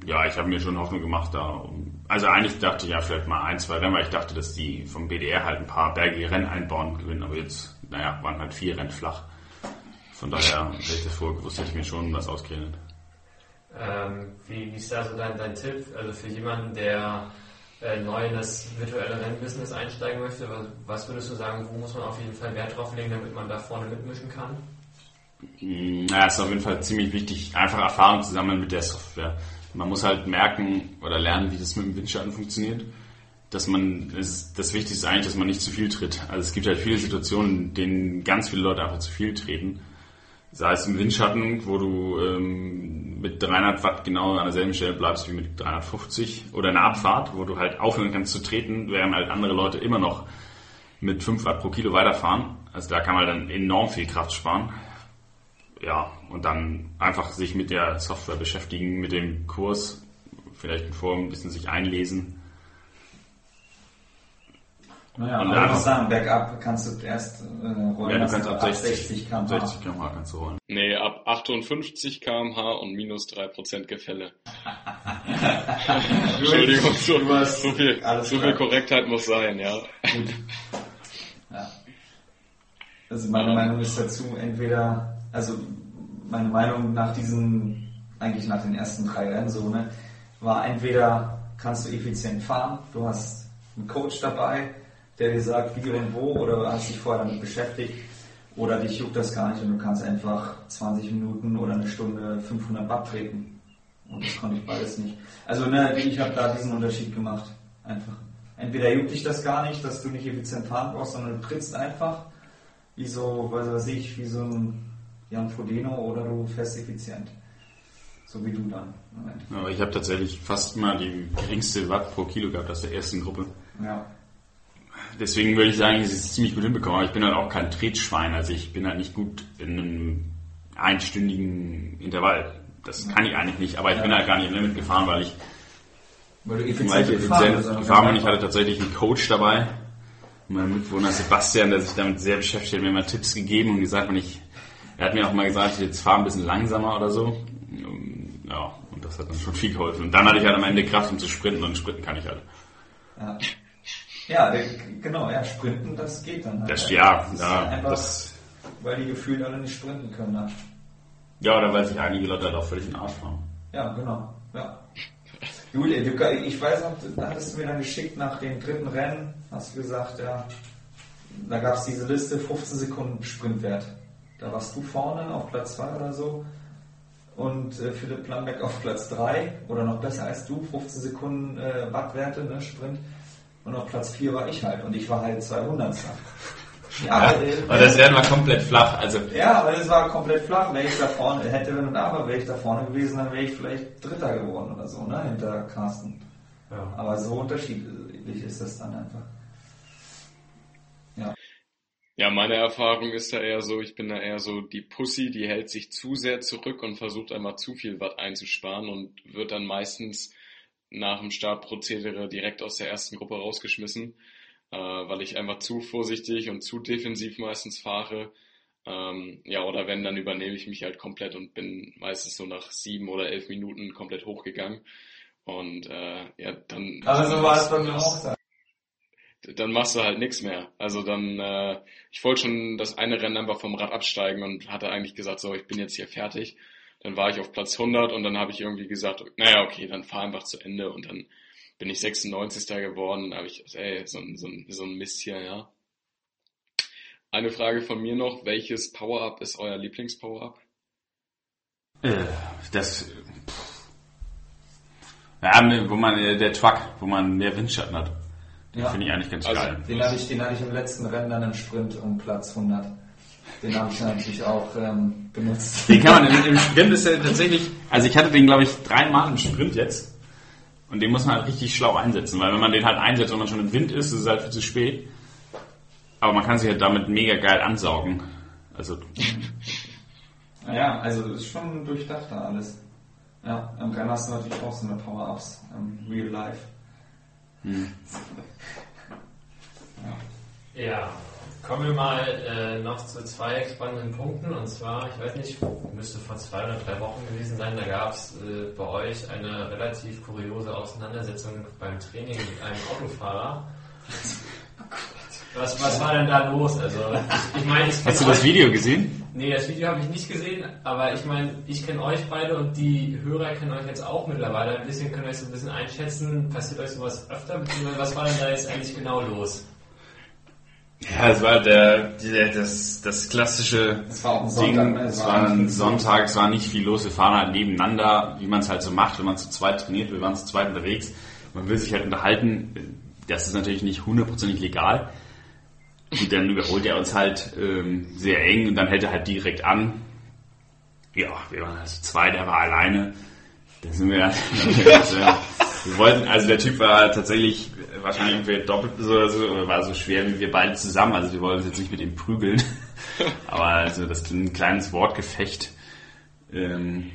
ja, ich habe mir schon Hoffnung gemacht da. Also eigentlich dachte ich ja vielleicht mal ein, zwei Rennen, weil ich dachte, dass die vom BDR halt ein paar bergige Rennen einbauen gewinnen, aber jetzt, naja, waren halt vier Rennen flach. Von daher, hätte ich das vorher gewusst, hätte ich mir schon was ausgerechnet. Ähm, wie, wie ist da so dein, dein Tipp? Also für jemanden, der äh, neu in das virtuelle Rennbusiness einsteigen möchte, was, was würdest du sagen, wo muss man auf jeden Fall Wert drauf legen, damit man da vorne mitmischen kann? Ja, es ist auf jeden Fall ziemlich wichtig, einfach Erfahrung zu sammeln mit der Software. Man muss halt merken oder lernen, wie das mit dem Windschatten funktioniert. Dass man, das, das Wichtigste ist eigentlich, dass man nicht zu viel tritt. Also es gibt halt viele Situationen, in denen ganz viele Leute einfach zu viel treten. Sei es im Windschatten, wo du ähm, mit 300 Watt genau an derselben Stelle bleibst wie mit 350 oder eine Abfahrt, wo du halt aufhören kannst zu treten, während halt andere Leute immer noch mit 5 Watt pro Kilo weiterfahren. Also da kann man dann enorm viel Kraft sparen ja, und dann einfach sich mit der Software beschäftigen, mit dem Kurs, vielleicht vorher ein bisschen sich einlesen. Naja, Und einfach- muss sagen, bergab kannst du erst äh, rollen, Ja, du kannst ab 60, km/h. 60 km/h kannst du rollen. Nee, ab 58 km/h und minus 3% Gefälle. (laughs) Entschuldigung, so, so, viel, so viel. Korrektheit muss sein, ja. Gut. Ja. Also meine Meinung ist dazu, entweder, also meine Meinung nach diesen, eigentlich nach den ersten drei Rennen so, ne, war entweder kannst du effizient fahren, du hast einen Coach dabei, der dir sagt, wie und wo, oder hast dich vorher damit beschäftigt, oder dich juckt das gar nicht und du kannst einfach 20 Minuten oder eine Stunde 500 Watt treten. Und das konnte ich beides nicht. Also ne, ich habe da diesen Unterschied gemacht. Einfach. Entweder juckt dich das gar nicht, dass du nicht effizient fahren brauchst, sondern du trittst einfach wie so, weiß ich, wie so ein Jan Frodeno oder du fährst effizient. So wie du dann. Aber ich habe tatsächlich fast immer die geringste Watt pro Kilo gehabt aus der ersten Gruppe. Ja. Deswegen würde ich sagen, ich es ziemlich gut hinbekommen. Aber ich bin halt auch kein Tretschwein. Also ich bin halt nicht gut in einem einstündigen Intervall. Das kann ich eigentlich nicht. Aber ich bin halt gar nicht im Limit gefahren, weil ich Weil du weil effizient ich gefahren effizient aber gefahren bin. Ich hatte tatsächlich einen Coach dabei. Mein Mitbewohner Sebastian, der sich damit sehr beschäftigt hat, mir immer Tipps gegeben und gesagt, wenn ich, er hat mir auch mal gesagt, jetzt fahr ein bisschen langsamer oder so. Ja, und das hat dann schon viel geholfen. Und dann hatte ich halt am Ende Kraft, um zu sprinten und sprinten kann ich halt. Ja, ja der, genau, ja, sprinten, das geht dann halt. Das, ja, Das ja, einfach, das, weil die gefühlt alle nicht sprinten können. Ne? ja, oder weil sich einige Leute halt auch völlig in den Arsch fahren. Ja, genau. Ja. Julia, du, ich weiß noch, da hattest du mir dann geschickt nach dem dritten Rennen, hast du gesagt, ja, da gab es diese Liste 15 Sekunden Sprintwert. Da warst du vorne auf Platz 2 oder so und äh, Philipp Lambeck auf Platz 3 oder noch besser als du, 15 Sekunden äh, Wattwerte, ne, Sprint. Und auf Platz 4 war ich halt und ich war halt 200. (laughs) Ja, aber, äh, Aber das Rennen war komplett flach. Also ja, aber es war komplett flach. Wäre ich da vorne, hätte wenn und aber, wäre ich da vorne gewesen, dann wäre ich vielleicht Dritter geworden oder so, ne, hinter Carsten. Ja. Aber so unterschiedlich ist das dann einfach. Ja, meine Erfahrung ist da eher so, ich bin da eher so die Pussy, die hält sich zu sehr zurück und versucht einmal zu viel Watt einzusparen und wird dann meistens nach dem Startprozedere direkt aus der ersten Gruppe rausgeschmissen, äh, weil ich einfach zu vorsichtig und zu defensiv meistens fahre. Ähm, ja, oder wenn, dann übernehme ich mich halt komplett und bin meistens so nach sieben oder elf Minuten komplett hochgegangen. Und äh, ja, dann. Also so war es bei mir auch da. Dann machst du halt nichts mehr. Also dann, äh, ich wollte schon das eine Rennen einfach vom Rad absteigen und hatte eigentlich gesagt, so, ich bin jetzt hier fertig. Dann war ich auf Platz 100 und dann habe ich irgendwie gesagt, naja, okay, dann fahr einfach zu Ende und dann bin ich 96. geworden. Da habe ich, ey, so, ein- so, so ein Mist hier, ja. Eine Frage von mir noch, welches Power-Up ist euer Lieblings-Power-Up? Äh, das. pff. Ja, wo man äh, der Truck, wo man mehr Windschatten hat. Den Ja. finde ich eigentlich ganz Also, geil. Den hatte ich, den hatte ich im letzten Rennen dann im Sprint um Platz 100. Den habe ich natürlich auch ähm, benutzt. Den kann man im, im Sprint ist ja tatsächlich. Also ich hatte den glaube ich dreimal im Sprint jetzt. Und den muss man halt richtig schlau einsetzen, weil wenn man den halt einsetzt und man schon im Wind ist, ist es halt viel zu spät. Aber man kann sich halt damit mega geil ansaugen. Also Ja, also ist schon durchdachter alles. Ja, im Rennen hast du natürlich auch so eine Power-Ups im Real Life. Ja, kommen wir mal äh, noch zu zwei spannenden Punkten. Und zwar, ich weiß nicht, müsste vor zwei oder drei Wochen gewesen sein, da gab es äh, bei euch eine relativ kuriose Auseinandersetzung beim Training mit einem Autofahrer. (laughs) Was, was war denn da los? Also, ich, meine, ich Hast du das euch- Video gesehen? Nee, das Video habe ich nicht gesehen, aber ich meine, ich kenne euch beide und die Hörer kennen euch jetzt auch mittlerweile ein bisschen, können euch so ein bisschen einschätzen. Passiert euch sowas öfter, beziehungsweise was war denn da jetzt eigentlich genau los? Ja, es war der, der das, das klassische Es war auch ein Ding. Sonntag, ne? Es war ein Sonntag, es war nicht viel los. Wir fahren halt nebeneinander, wie man es halt so macht, wenn man zu zweit trainiert. Wir waren zu zweit unterwegs. Man will sich halt unterhalten. Das ist natürlich nicht hundertprozentig legal. Und dann überholt er uns halt ähm, sehr eng und dann hält er halt direkt an. Ja, wir waren also zwei, der war alleine. Dann sind wir, (laughs) wir wollten, also der Typ war tatsächlich wahrscheinlich doppelt so oder so, oder war so schwer wie wir beide zusammen. Also wir wollten uns jetzt nicht mit ihm prügeln. (laughs) Aber also das ist ein kleines Wortgefecht. Ähm,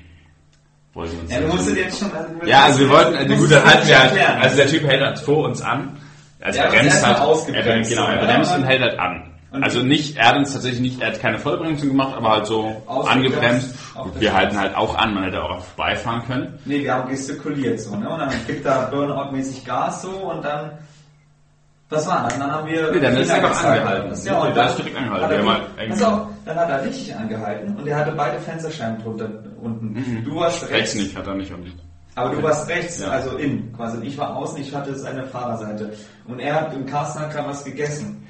wollten wir uns Ja. Also, ja, also wir wollten, also gut, dann halten wir halt, also der Typ hält halt vor uns an. Also Ja, er das bremst halt, er, ausgebremst, genau, er bremst und hält halt an. und- Also nicht, er hat uns tatsächlich nicht, er hat keine Vollbremsung gemacht, aber halt so angebremst. wir Straße. halten halt auch an, man hätte auch vorbeifahren können. Nee, wir haben gestikuliert so, ne? Und dann gibt da Burnout-mäßig Gas so und dann. Was war dann? Dann haben wir. Nee, dann ist er einfach angehalten. Ja, und dann ist direkt angehalten. Hat er, irgendwie- auf, dann hat er richtig angehalten und er hatte beide Fensterscheiben drunter unten. Du warst rechts. Rechts nicht, hat er nicht. Und Aber du warst rechts, Ja. also innen quasi. Und ich war außen, ich hatte seine Fahrerseite. Und er hat, im Carsten hat gerade was gegessen.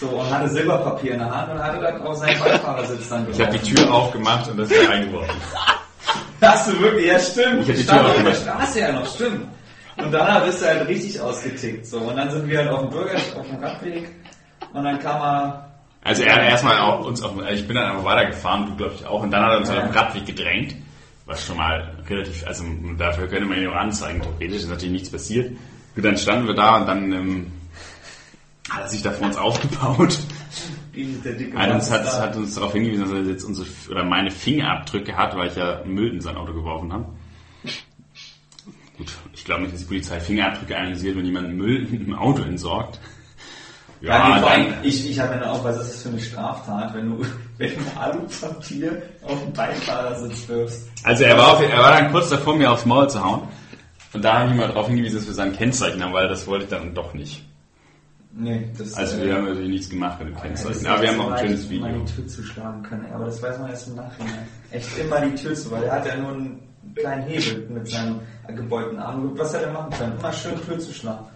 So, und hatte Silberpapier in der Hand und hatte dann auf seinen Beifahrersitz dann ich habe die Tür aufgemacht und das ist reingeworfen. (laughs) Hast du wirklich? Ja, stimmt. Ich hab die Stand Tür auf der. Straße ja noch, stimmt. Und danach bist du halt richtig ausgetickt. So. Und dann sind wir halt auf dem Bürger, auf dem Radweg. Und dann kam er. Also er hat erstmal auch uns auf, ich bin dann einfach weitergefahren, du glaube ich auch, und dann hat er uns halt auf dem Radweg gedrängt, was schon mal relativ, also dafür könnte man ihn auch anzeigen, theoretisch ist natürlich nichts passiert. Gut, dann standen wir da und dann ähm, hat er sich da vor uns aufgebaut, Der hat uns, hat, hat uns darauf hingewiesen, dass er jetzt unsere, oder meine Fingerabdrücke hat, weil ich ja Müll in sein Auto geworfen habe. Gut, ich glaube nicht, dass die Polizei Fingerabdrücke analysiert, wenn jemand Müll (laughs) im Auto entsorgt. Ja, nee, allem, dann, ich, ich habe dann auch, was ist das für eine Straftat, wenn du, (laughs) wenn du Alupapier auf den Beifahrersitz wirfst. Also er war, auf, er war dann kurz davor, mir aufs Maul zu hauen. Und da habe ich mal darauf hingewiesen, dass wir sein Kennzeichen haben, weil das wollte ich dann doch nicht. Nee, das Also äh, wir haben natürlich nichts gemacht mit dem Kennzeichen. Aber wir haben auch ein schönes Video. die Tür zuschlagen können, aber das weiß man erst im Nachhinein. Echt immer die Tür zu, weil er hat ja nur einen kleinen Hebel mit seinem gebeugten Arm. Was hätte er machen können? Immer schön Tür zu schlagen.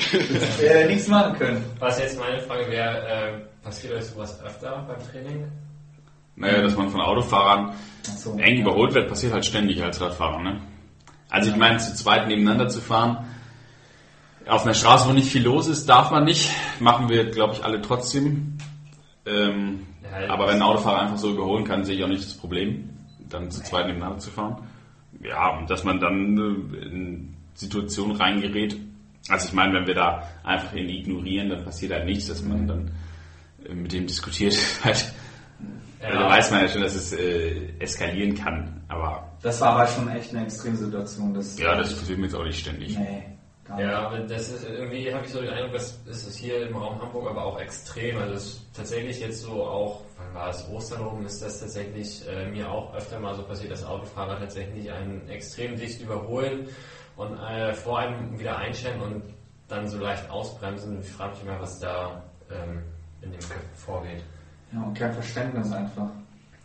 Hätte (laughs) nichts machen können. Was jetzt meine Frage wäre, äh, passiert euch sowas öfter beim Training? Naja, dass man von Autofahrern so. eng überholt wird, passiert halt ständig als Radfahrer. Ne? Also ich meine, zu zweit nebeneinander zu fahren, auf einer Straße, wo nicht viel los ist, darf man nicht. Machen wir, glaube ich, alle trotzdem. Ähm, Ja, aber wenn ein Autofahrer einfach so überholen kann, sehe ich auch nicht das Problem, dann zu zweit nebeneinander zu fahren. Ja, und dass man dann äh, in Situationen reingerät. Also ich meine, wenn wir da einfach ihn ignorieren, dann passiert halt nichts, dass man dann äh, mit dem diskutiert. (laughs) halt, Ja. Da weiß man ja schon, dass es äh, eskalieren kann. Aber Das war aber schon echt eine Extremsituation. Das, ja, das passiert mir jetzt auch nicht ständig. Nee, gar nicht. Ja, aber das ist irgendwie, habe ich so den Eindruck, das ist es hier im Raum Hamburg aber auch extrem. Also es ist tatsächlich jetzt so auch, wann war es, Ostern rum, ist das tatsächlich äh, mir auch öfter mal so passiert, dass Autofahrer tatsächlich einen extrem dicht überholen und äh, vor einem wieder einstellen und dann so leicht ausbremsen. Ich frage mich immer, was da ähm, in den Köpfen vorgeht. Ja, und kein Verständnis einfach.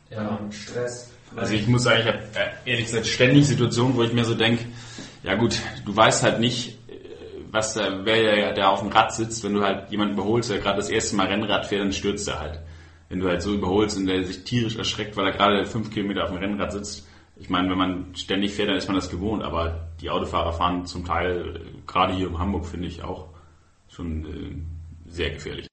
Ja. Und Stress. Also ich muss sagen, ich habe äh, ehrlich gesagt ständig Situationen, wo ich mir so denke, ja gut, du weißt halt nicht, äh, was da, wer da auf dem Rad sitzt, wenn du halt jemanden überholst, der gerade das erste Mal Rennrad fährt, dann stürzt er halt. Wenn du halt so überholst und der sich tierisch erschreckt, weil er gerade fünf Kilometer auf dem Rennrad sitzt. Ich meine, wenn man ständig fährt, dann ist man das gewohnt, aber die Autofahrer fahren zum Teil, äh, gerade hier in Hamburg, finde ich auch schon äh, sehr gefährlich.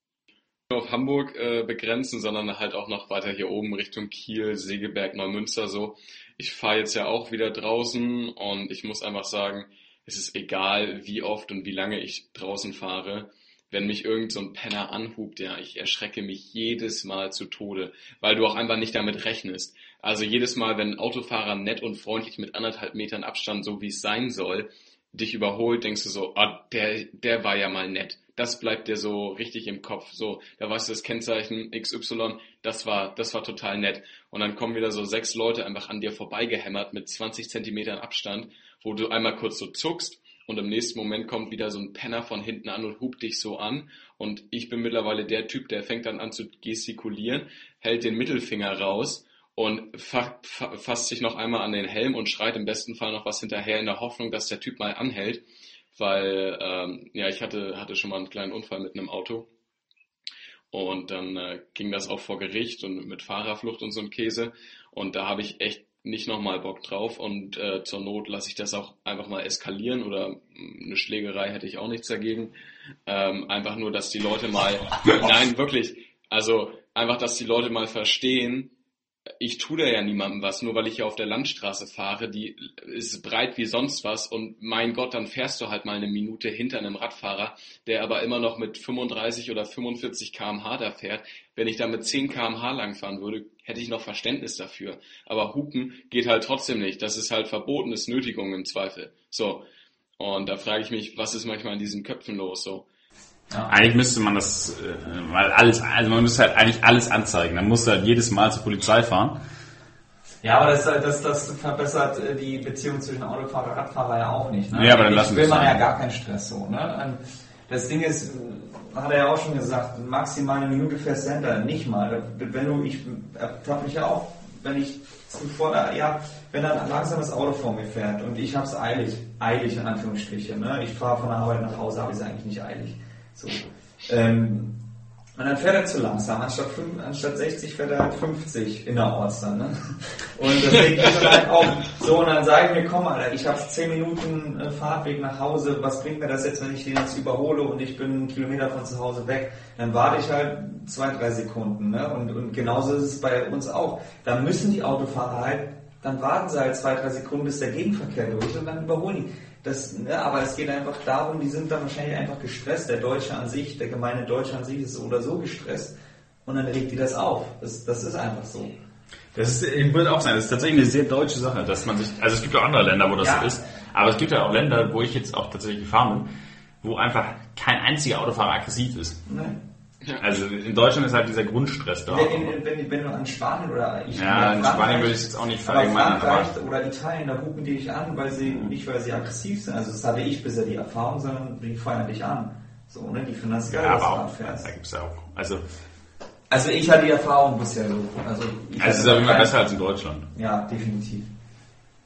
nur auf Hamburg äh, begrenzen, sondern halt auch noch weiter hier oben Richtung Kiel, Segeberg, Neumünster so. Ich fahre jetzt ja auch wieder draußen und ich muss einfach sagen, es ist egal, wie oft und wie lange ich draußen fahre. Wenn mich irgend so ein Penner anhubt, ja, ich erschrecke mich jedes Mal zu Tode, weil du auch einfach nicht damit rechnest. Also jedes Mal, wenn ein Autofahrer nett und freundlich mit anderthalb Metern Abstand, so wie es sein soll, dich überholt, denkst du so, ah, der, der war ja mal nett. Das bleibt dir so richtig im Kopf. So, da weißt du das Kennzeichen XY, das war, das war total nett. Und dann kommen wieder so sechs Leute einfach an dir vorbeigehämmert mit 20 Zentimetern Abstand, wo du einmal kurz so zuckst und im nächsten Moment kommt wieder so ein Penner von hinten an und hupt dich so an und ich bin mittlerweile der Typ, der fängt dann an zu gestikulieren, hält den Mittelfinger raus und fa fa fasst sich noch einmal an den Helm und schreit im besten Fall noch was hinterher in der Hoffnung, dass der Typ mal anhält, weil ähm, ja ich hatte hatte schon mal einen kleinen Unfall mit einem Auto. Und dann äh, ging das auch vor Gericht und mit Fahrerflucht und so ein Käse. Und da habe ich echt nicht nochmal Bock drauf. Und äh, zur Not lasse ich das auch einfach mal eskalieren oder eine Schlägerei hätte ich auch nichts dagegen. Ähm, einfach nur, dass die Leute mal, (laughs) nein, wirklich, also einfach, dass die Leute mal verstehen, ich tue da ja niemandem was, nur weil ich hier auf der Landstraße fahre, die ist breit wie sonst was und mein Gott, dann fährst du halt mal eine Minute hinter einem Radfahrer, der aber immer noch mit 35 oder 45 kmh da fährt. Wenn ich da mit 10 kmh langfahren würde, hätte ich noch Verständnis dafür. Aber Hupen geht halt trotzdem nicht. Das ist halt verbotenes Nötigung im Zweifel. So. Und da frage ich mich, was ist manchmal in diesen Köpfen los? So. Ja. Eigentlich müsste man das äh, mal alles, also man müsste halt eigentlich alles anzeigen. Dann musst du halt jedes Mal zur Polizei fahren. Ja, aber das, das, das verbessert äh, die Beziehung zwischen Autofahrer und Radfahrer ja auch nicht. Ne? Ja, aber dann lassen will wir man es ja gar keinen Stress so. Ne? Das Ding ist, hat er ja auch schon gesagt, maximal eine Minute fährst du hinter, nicht mal. Wenn du, ich ertappe mich ja auch, wenn ich zuvor, ja, wenn dann langsam das Auto vor mir fährt und ich habe es eilig, eilig in Anführungsstrichen. Ne? Ich fahre von der Arbeit nach Hause, habe ich es eigentlich nicht eilig. So. Ähm, und dann fährt er zu langsam. Anstatt, 5, anstatt 60 fährt er halt 50 innerorts dann. Ne? Und regt mich dann halt auf. So, und dann sage ich mir, komm, Alter, ich habe 10 Minuten äh, Fahrtweg nach Hause. Was bringt mir das jetzt, wenn ich den jetzt überhole und ich bin einen Kilometer von zu Hause weg? Dann warte ich halt zwei, drei Sekunden. Ne? Und, und genauso ist es bei uns auch. Dann müssen die Autofahrer halt, dann warten sie halt zwei, drei Sekunden, bis der Gegenverkehr durch ist und dann überholen die. Das, ne, aber es geht einfach darum, die sind dann wahrscheinlich einfach gestresst. Der Deutsche an sich, der gemeine Deutsche an sich ist so oder so gestresst. Und dann regt die das auf. Das, das ist einfach so. Das ist, ich würde auch sagen, das ist tatsächlich eine sehr deutsche Sache, dass man sich, also es gibt auch andere Länder, wo das Ja. so ist, aber es gibt ja auch Länder, wo ich jetzt auch tatsächlich gefahren bin, wo einfach kein einziger Autofahrer aggressiv ist. Also in Deutschland ist halt dieser Grundstress da. Wenn, wenn, wenn, wenn du an Spanien oder ich Ja, in Frankreich- Spanien würde ich es jetzt auch nicht aber verallgemeinern, Frankreich aber- oder Italien, da hupen die dich an, weil sie nicht weil sie aggressiv sind. Also das hatte ich bisher die Erfahrung, sondern die feuern dich an. So, ne? Die finden das geil, Ja, dass du aber auch, da gibt's ja auch, also, Also ich hatte die Erfahrung bisher so. Also, ich also es ist hatte auf jeden Fall kein- besser als in Deutschland. Ja, definitiv.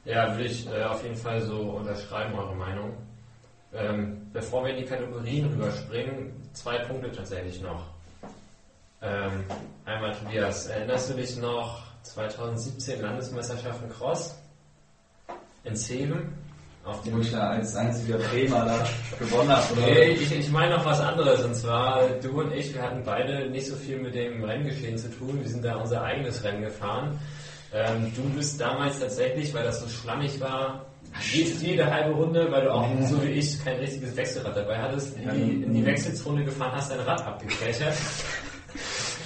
Ja, würde ich äh, auf jeden Fall so unterschreiben, eure Meinung. Ähm, bevor wir in die Kategorien rüberspringen, zwei Punkte tatsächlich noch. Ähm, einmal Tobias, erinnerst du dich noch 2017 Landesmeisterschaften Cross in Zeven? Auf Wo dem ich ja als einziger Bremer da gewonnen habe. Nee, ich, ich meine noch was anderes. Und zwar, du und ich, wir hatten beide nicht so viel mit dem Renngeschehen zu tun. Wir sind da unser eigenes Rennen gefahren. Ähm, du bist damals tatsächlich, weil das so schlammig war, jede, jede halbe Runde, weil du auch so wie ich kein richtiges Wechselrad dabei hattest, in die, in die Wechselzone gefahren, hast dein Rad abgekrächert.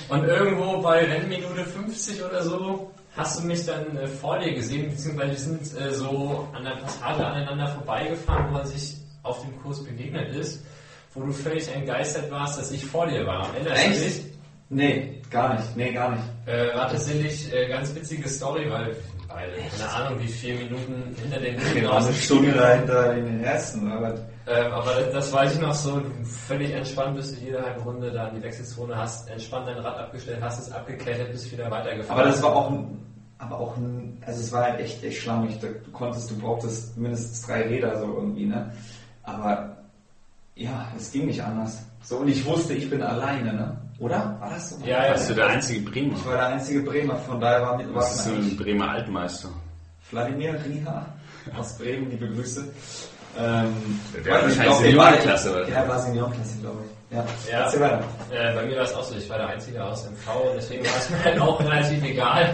Und irgendwo bei Rennminute 50 oder so hast du mich dann äh, vor dir gesehen, beziehungsweise wir sind äh, so an der Passage aneinander vorbeigefahren, wo man sich auf dem Kurs begegnet ist, wo du völlig entgeistert warst, dass ich vor dir war. Erinnerst du dich? Echt? Nee, gar nicht. Nee, gar nicht. Äh, war tatsächlich äh, ganz witzige Story, weil beide, keine Ahnung, wie vier Minuten hinter den Linien Genau, eine Stunde dahinter in den ersten. Aber Ähm, aber das, das weiß ich noch so, völlig entspannt bist du jede halbe Runde da in die Wechselzone, hast entspannt dein Rad abgestellt, hast es abgekettet, bist wieder weitergefahren. Aber das war auch ein, aber auch ein, also es war halt echt, echt schlammig. Du konntest, du brauchtest mindestens drei Räder so irgendwie, ne? Aber ja, es ging nicht anders. So, und ich wusste, ich bin alleine, ne? Oder? War das so? Ja, ja. Bist du der einzige Bremer? Ich war der einzige Bremer, von daher war mit Was ist so ein Bremer Altmeister? Wladimir Riha aus Bremen, liebe Grüße. Ähm, Der war wahrscheinlich der Seniorenklasse, war- oder? Ja, war Seniorenklasse, glaube ich. Ja, Ja. Äh, bei mir war es auch so, ich war der Einzige aus MV und deswegen war es mir halt auch relativ egal.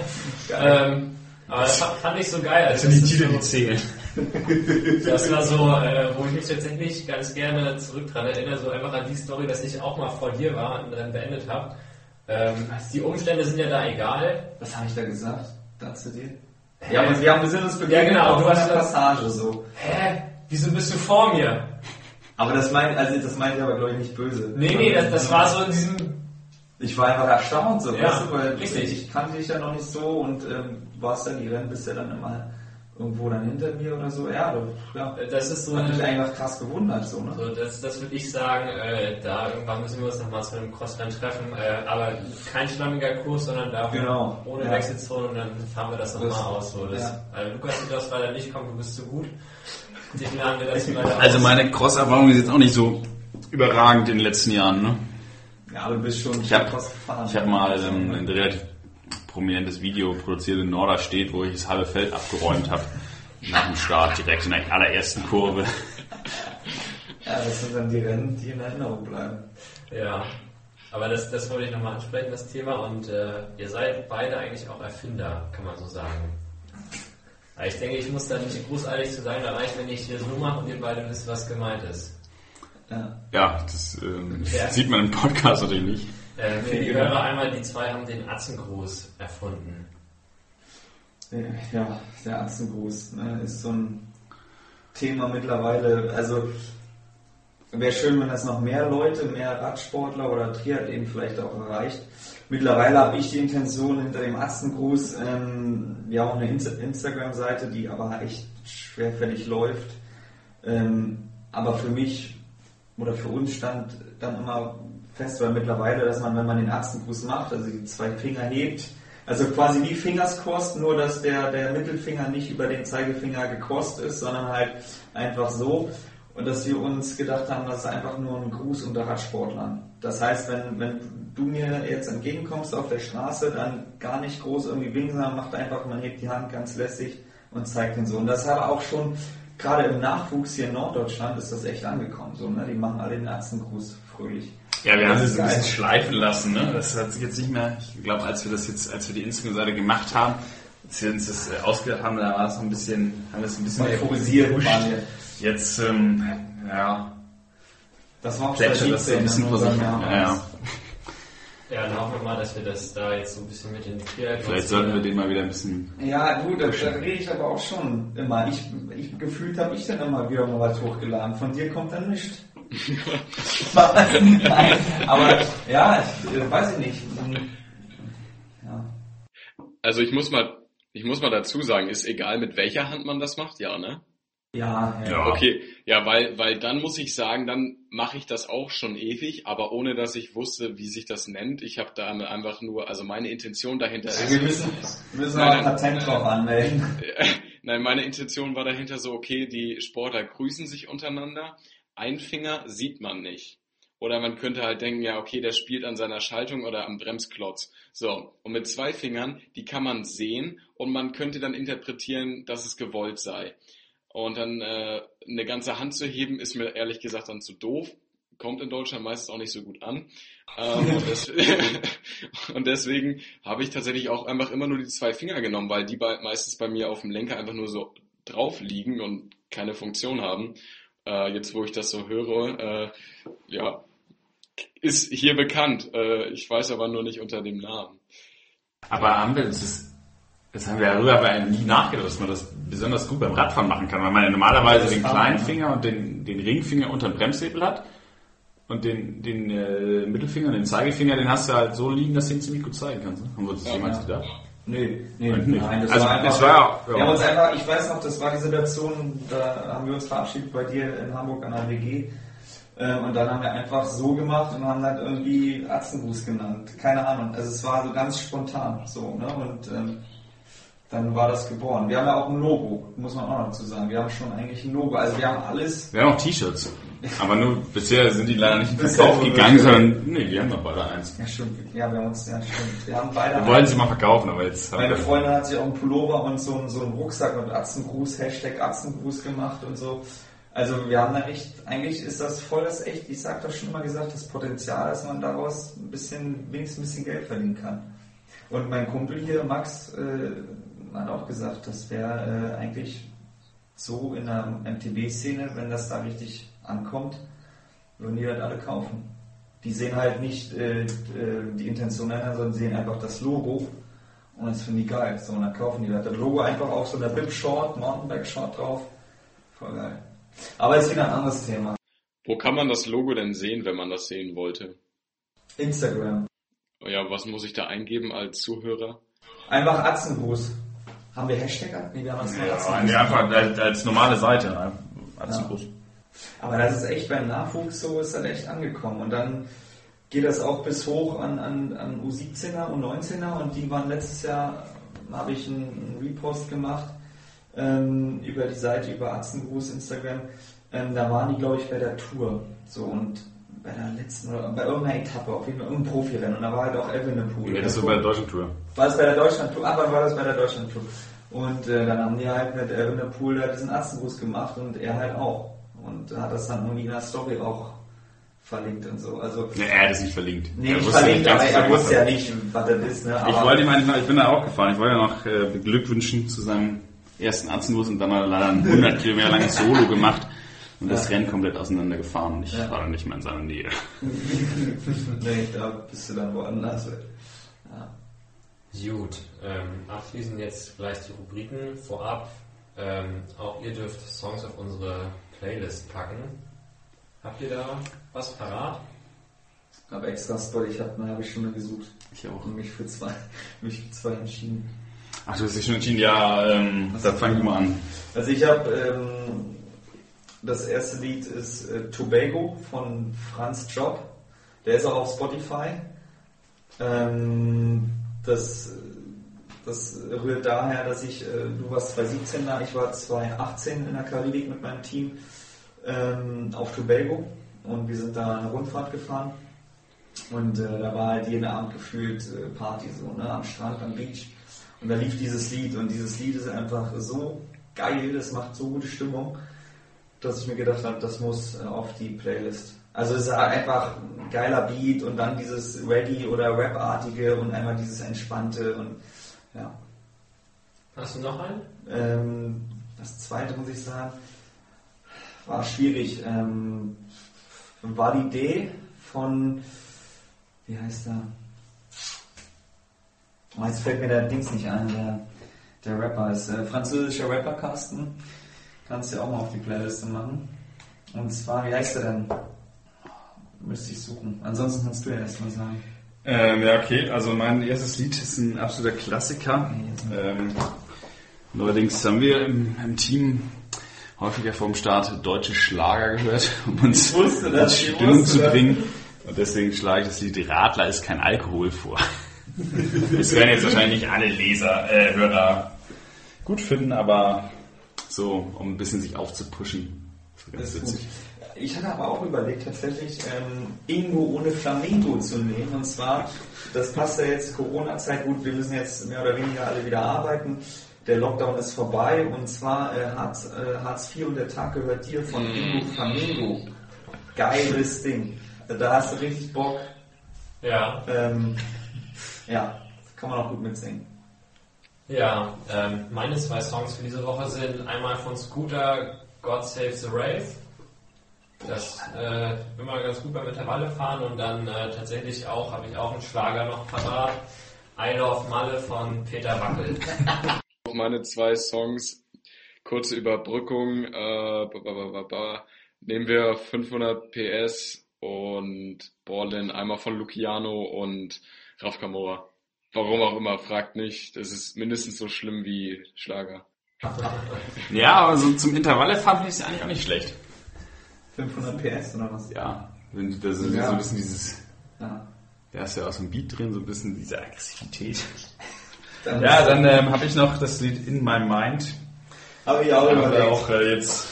Ähm, aber das fand, ich so geil. Das Also sind die das Titel, die zählen. Das war so, äh, wo ich mich tatsächlich ganz gerne zurück dran erinnere, so einfach an die Story, dass ich auch mal vor dir war und dann beendet habe. Ähm, die Umstände sind ja da egal. Was habe ich da gesagt? Da zu dir? Ja, aber wir haben wir sind uns Ja, genau, du hast Passage so. Hä? Wieso bist du vor mir? Aber das meint, also das meinte ich aber glaube ich nicht böse. Nee, nee, das, das war so in diesem. Ich war einfach erstaunt so, Ja, weißt du, weil richtig. ich kannte dich ja noch nicht so und ähm, du warst dann die Rennen bist ja dann immer irgendwo dann hinter mir oder so. Ja, das, ja. Das ist so hat mich einfach krass gewundert, so, ne? so das, das würde ich sagen, äh, da irgendwann müssen wir uns nochmal zu einem Crossrennen treffen, äh, aber kein schlammiger Kurs, sondern da Genau, ohne ja. Wechselzone und dann fahren wir das nochmal aus. So. Das, ja. äh, Lukas wird das leider nicht kommen, du bist zu gut. Den laden wir das leider Also aus. meine Cross-Erfahrung ist jetzt auch nicht so überragend in den letzten Jahren. Ne? Ja, du bist schon Ich habe krass gefahren. ich hab mal ähm, ein relativ prominentes Video produziert in Norderstedt, wo ich das halbe Feld abgeräumt habe. Nach dem Start, direkt in der allerersten Kurve. Ja, das sind dann die Rennen, die in Erinnerung bleiben. Ja, aber das, das wollte ich nochmal ansprechen, das Thema. Und äh, ihr seid beide eigentlich auch Erfinder, kann man so sagen. Aber ich denke, ich muss da nicht großartig zu sagen, da reicht, wenn ich hier so mache und ihr beide wisst, was gemeint ist. Ja. Ja, das ähm, Ja. sieht man im Podcast natürlich nicht. Äh, für die Hörer einmal, die zwei haben den Atzengruß erfunden. Ja, der Arzengruß ne, ist so ein Thema mittlerweile. Also wäre schön, wenn das noch mehr Leute, mehr Radsportler oder Triathleten vielleicht auch erreicht. Mittlerweile habe ich die Intention hinter dem Arzengruß. Ähm, wir haben auch eine Insta- Instagram-Seite, die aber echt schwerfällig läuft. Ähm, aber für mich oder für uns stand dann immer fest, weil mittlerweile, dass man, wenn man den Arzengruß macht, also die zwei Finger hebt, also quasi wie Fingerskost, nur dass der, der Mittelfinger nicht über den Zeigefinger gekost ist, sondern halt einfach so. Und dass wir uns gedacht haben, das ist einfach nur ein Gruß unter Radsportlern. Das heißt, wenn, wenn du mir jetzt entgegenkommst auf der Straße, dann gar nicht groß irgendwie winken, macht einfach, man hebt die Hand ganz lässig und zeigt den so. Und das hat auch schon, gerade im Nachwuchs hier in Norddeutschland, ist das echt angekommen. So, ne? Die machen alle den Arzengruß fröhlich. Ja, wir haben es ein bisschen schleifen lassen. Ne? Das hat sich jetzt nicht mehr. Ich glaube, als wir das jetzt, als wir die Instagram-Seite gemacht haben, als wir uns das äh, ausgedacht haben, da war es ein bisschen, haben wir es ein bisschen wir. Jetzt, ähm, ja, Das war auch das so ein bisschen vor sich. Ja, ja. (laughs) Ja, dann hoffen wir mal, dass wir das da jetzt so ein bisschen mit integrieren. Vielleicht sollten wir den mal wieder ein bisschen. Ja, gut, da, da rede ich aber auch schon immer. Ich, ich gefühlt habe ich dann immer wieder mal was hochgeladen. Von dir kommt dann nichts. (laughs) Nein, aber ja, ich äh, weiß ich nicht. Hm, Ja. Also ich muss mal, ich muss mal dazu sagen, ist egal mit welcher Hand man das macht, ja, ne? Ja, ja. Ja. Okay, ja, weil, weil dann muss ich sagen, dann mache ich das auch schon ewig, aber ohne dass ich wusste, wie sich das nennt. Ich habe da einfach nur, also meine Intention dahinter Wir ist, müssen, wir müssen Nein, auch ein Patent drauf anmelden. (laughs) nein, meine Intention war dahinter so, okay, die Sportler grüßen sich untereinander, ein Finger sieht man nicht. Oder man könnte halt denken, ja, okay, der spielt an seiner Schaltung oder am Bremsklotz. So, und mit zwei Fingern, die kann man sehen und man könnte dann interpretieren, dass es gewollt sei. Und dann äh, eine ganze Hand zu heben, ist mir ehrlich gesagt dann zu doof. Kommt in Deutschland meistens auch nicht so gut an. Ähm, und, (laughs) des (laughs) und deswegen habe ich tatsächlich auch einfach immer nur die zwei Finger genommen, weil die bei, meistens bei mir auf dem Lenker einfach nur so drauf liegen und keine Funktion haben. Äh, jetzt, wo ich das so höre, äh, ja, ist hier bekannt. Äh, ich weiß aber nur nicht unter dem Namen. Aber haben wir das, ist, das haben wir darüber aber nie nachgedacht, dass man das besonders gut beim Radfahren machen kann, weil man ja normalerweise den kleinen Finger und den, den Ringfinger unter dem Bremshebel hat und den, den äh, Mittelfinger und den Zeigefinger, den hast du halt so liegen, dass du ihn ziemlich gut zeigen kannst. Ne? Haben wir das Ja, jemals ja. gedacht? Nee, nee, Nein, das Also, war einfach. war, ja. Wir haben uns einfach, ich weiß noch, das war die Situation, da haben wir uns verabschiedet bei dir in Hamburg an der WG. Ähm, und dann haben wir einfach so gemacht und haben halt irgendwie Arzengruß genannt. Keine Ahnung. Also es war so ganz spontan so, ne? Und ähm, dann war das geboren. Wir haben ja auch ein Logo, muss man auch noch dazu sagen. Wir haben schon eigentlich ein Logo. Also wir haben alles. Wir haben auch T-Shirts. Aber nur bisher sind die leider nicht in Bisher Verkauf gegangen, sondern nee, wir haben noch beide eins. Ja, stimmt. Ja, wir haben uns, ja, stimmt. Wir haben beide. Wir wollen sie mal verkaufen, aber jetzt Meine Freundin hat sich auch einen Pullover und so, einen- so einen Rucksack und Atzengruß, Hashtag Atzengruß gemacht und so. Also wir haben da echt, eigentlich ist das voll das echt, ich sag das schon immer gesagt, das Potenzial, dass man daraus ein bisschen, wenigstens ein bisschen Geld verdienen kann. Und mein Kumpel hier, Max, äh, hat auch gesagt, das wäre äh, eigentlich so in der MTB-Szene, wenn das da richtig ankommt, würden die das alle kaufen. Die sehen halt nicht äh, äh, die Intention dahinter, sondern sehen einfach das Logo und das finden die geil. So, und dann kaufen die das. Das Logo einfach auf so einer Bib-Short, Mountainbike-Short drauf. Voll geil. Aber ist wieder ein anderes Thema. Wo kann man das Logo denn sehen, wenn man das sehen wollte? Instagram. Ja, was muss ich da eingeben als Zuhörer? Einfach Atzengruß. Haben wir Hashtag? Nee, wir haben das Ja, nee, einfach als, als normale Seite. Atzenbus. Aber das ist echt beim Nachwuchs so, ist dann echt angekommen. Und dann geht das auch bis hoch an, an, an U17er, U19er und die waren letztes Jahr, habe ich einen Repost gemacht ähm, über die Seite, über Arzengruß, Instagram. Ähm, da waren die, glaube ich, bei der Tour. So und bei der letzten oder bei irgendeiner Etappe, auf jeden Fall irgendein Profirennen. Und da war halt auch Evenepoel. Ja, das so bei der deutschen Tour. War es bei der Deutschland-Tour? Ah, wann war das bei der Deutschland-Tour? Und äh, dann haben die halt mit Evenepoel da diesen Arzengruß gemacht und er halt auch. Und hat das dann irgendwie in der Story auch verlinkt und so. Also, nee, er hat es nicht verlinkt. Nee, nicht verlinkt, aber er wusste ja nicht, was das ist. Ne? Aber ich wollte ihm eigentlich, ich bin da auch gefahren, ich wollte ja noch äh, beglückwünschen zu seinem ersten Arzengruß und dann hat er leider ein 100 Kilometer langes Solo (laughs) gemacht und das ja. Rennen komplett auseinandergefahren und ich ja. war dann nicht mehr in seiner Nähe. (laughs) nee, da bist du dann woanders. Ja. Gut, ähm, abschließend jetzt gleich die Rubriken. Vorab, ähm, auch ihr dürft Songs auf unsere Playlist packen. Habt ihr da was parat? Aber extra Story, ich habe eine halbe Stunde gesucht. Ich auch. Und mich für zwei, (laughs) mich für zwei entschieden. Ach, du hast dich schon entschieden, ja, ähm, da fang ich mal an. Also ich habe ähm, das erste Lied ist äh, Tobago von Franz Job. Der ist auch auf Spotify. Ähm, das, das rührt daher, dass ich, äh, du warst 2017 da, ich war 2018 in der Karibik mit meinem Team ähm, auf Tobago und wir sind da eine Rundfahrt gefahren. Und äh, da war halt jeden Abend gefühlt äh, Party so, ne, am Strand, am Beach. Und da lief dieses Lied und dieses Lied ist einfach so geil, das macht so gute Stimmung dass ich mir gedacht habe, das muss äh, auf die Playlist. Also es ist einfach ein geiler Beat und dann dieses Reggae oder Rap-artige und einmal dieses entspannte und ja. Hast du noch einen? Ähm, das zweite muss ich sagen, war schwierig. Ähm, Validé von, wie heißt er? Oh, jetzt fällt mir der Dings nicht ein, der, der Rapper ist äh, französischer Rapper Carsten. Kannst du ja auch mal auf die Playliste machen. Und zwar, wie heißt der denn? Müsste ich suchen. Ansonsten kannst du ja erst mal sagen. Ähm, ja, okay. Also mein erstes Lied ist ein absoluter Klassiker. Ähm, allerdings haben wir im, im, Team häufiger vom Start deutsche Schlager gehört, (laughs) um uns in Stimmung zu bringen. Und deswegen schlage ich das Lied Radler ist kein Alkohol vor. (laughs) das werden jetzt wahrscheinlich nicht alle Leser, äh, Hörer gut finden, aber so, um ein bisschen sich aufzupuschen. Das ist witzig. Ich hatte aber auch überlegt, tatsächlich ähm, Ingo ohne Flamingo zu nehmen. Und zwar, das passt ja jetzt Corona-Zeit gut, wir müssen jetzt mehr oder weniger alle wieder arbeiten. Der Lockdown ist vorbei und zwar äh, Hartz, äh, Hartz IV und der Tag gehört dir von Ingo Flamingo. Geiles Ding. Also da hast du richtig Bock. Ja. Ähm, ja, kann man auch gut mitsingen. Ja, ähm, meine zwei Songs für diese Woche sind einmal von Scooter God Save the Rave. Das äh, immer ganz gut beim Intervalle fahren und dann äh, tatsächlich auch, habe ich auch einen Schlager noch parat. I Love Malle von Peter Wackel. (laughs) Meine zwei Songs, kurze Überbrückung, äh, ba, ba, ba, nehmen wir 500 PS und Borlin einmal von Luciano und Raf Kamora. Warum auch immer, fragt nicht. Das ist mindestens so schlimm wie Schlager. Ja, aber so zum Intervalle fahren finde ich es eigentlich auch nicht schlecht. 500 PS oder was? Ja, das ist ja. so ein bisschen dieses. Ja. Da ist ja auch so ein Beat drin, so ein bisschen diese Aggressivität. Dann ja, dann ähm, habe ich noch das Lied In My Mind. Habe ich auch überlegt. auch äh, jetzt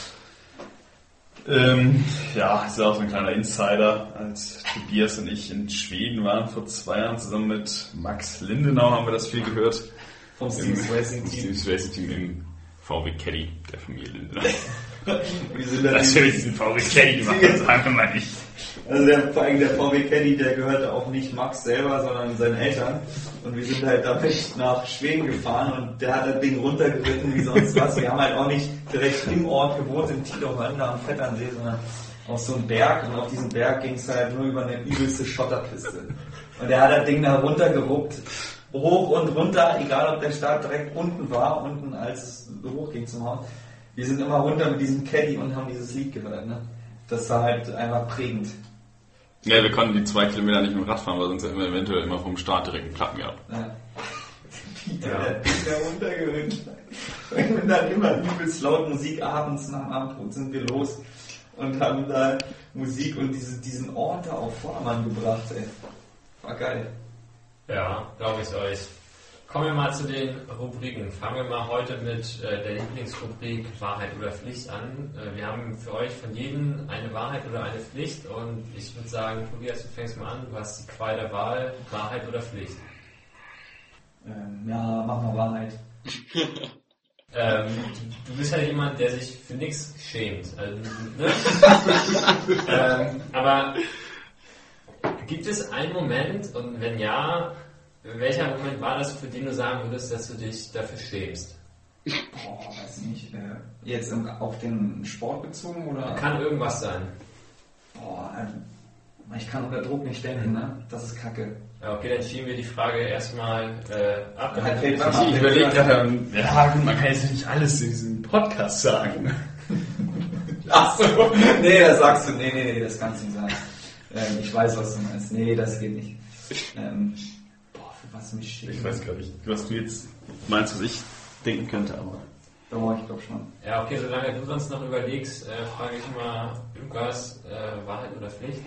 ähm, ja, ist ja auch so ein kleiner Insider. Als Tobias und ich in Schweden waren vor zwei Jahren zusammen mit Max Lindenau haben wir das viel gehört. Vom Steve's Racing Team. Steve's Racing Team im VW Caddy der Familie Lindenau. (laughs) Wie sind das? Natürlich diesen VW Caddy gemacht, das (laughs) sagen wir mal nicht. Also der, vor allem der VW Caddy, der gehörte auch nicht Max selber, sondern seinen Eltern. Und wir sind halt damit nach Schweden gefahren und der hat das Ding runtergeritten wie sonst was. Wir haben halt auch nicht direkt im Ort gewohnt, in Tiedochhörn am Vetternsee, sondern auf so einem Berg. Und auf diesem Berg ging es halt nur über eine übelste Schotterpiste. Und der hat das Ding da runtergeruppt, hoch und runter, egal ob der Start direkt unten war, unten als es hoch ging zum Haus. Wir sind immer runter mit diesem Caddy und haben dieses Lied gehört. Ne? Das war halt einfach prägend. Ja, wir konnten die zwei Kilometer nicht mit dem Rad fahren, weil sonst hätten wir eventuell immer vom Start direkt einen Platten gehabt. Ja. Der hat mich da runtergewünscht. Und dann immer übelst laut Musik abends nach Abendbrot sind wir los und haben da Musik und diese, diesen Ort da auf Vordermann gebracht, ey. War geil. Ja, glaube ich euch. Kommen wir mal zu den Rubriken. Fangen wir mal heute mit äh, der Lieblingsrubrik Wahrheit oder Pflicht an. Äh, wir haben für euch von jedem eine Wahrheit oder eine Pflicht und ich würde sagen, Tobias, du fängst mal an. Du hast die Qual der Wahl, Wahrheit oder Pflicht. Ähm, ja, mach mal Wahrheit. (laughs) Ähm, du, bist ja jemand, der sich für nichts schämt. Also, ne? (laughs) ähm, aber gibt es einen Moment und wenn ja, welcher Moment war das, für den du sagen würdest, dass du dich dafür schämst? Boah, weiß nicht. Äh, jetzt im, auf den Sport bezogen oder? Kann irgendwas sein. Boah, ähm, ich kann unter Druck nicht denken, ne? Das ist kacke. Ja, okay, dann schieben wir die Frage erstmal äh, ab. Halt, fällt Ich, überlege gerade, ähm, ja, gut, man kann jetzt nicht alles in diesem Podcast sagen. (laughs) Ach so, nee, das sagst du, nee, nee, nee, das kannst du nicht sagen. Ähm, ich weiß, was du meinst. Nee, das geht nicht. Ähm, was mich schäme. Ich weiß gar nicht, was du jetzt meinst, was ich denken könnte, aber. Doch, ich glaube schon. Ja, okay, solange du sonst noch überlegst, äh, frage ich mal Lukas, äh, Wahrheit oder Pflicht?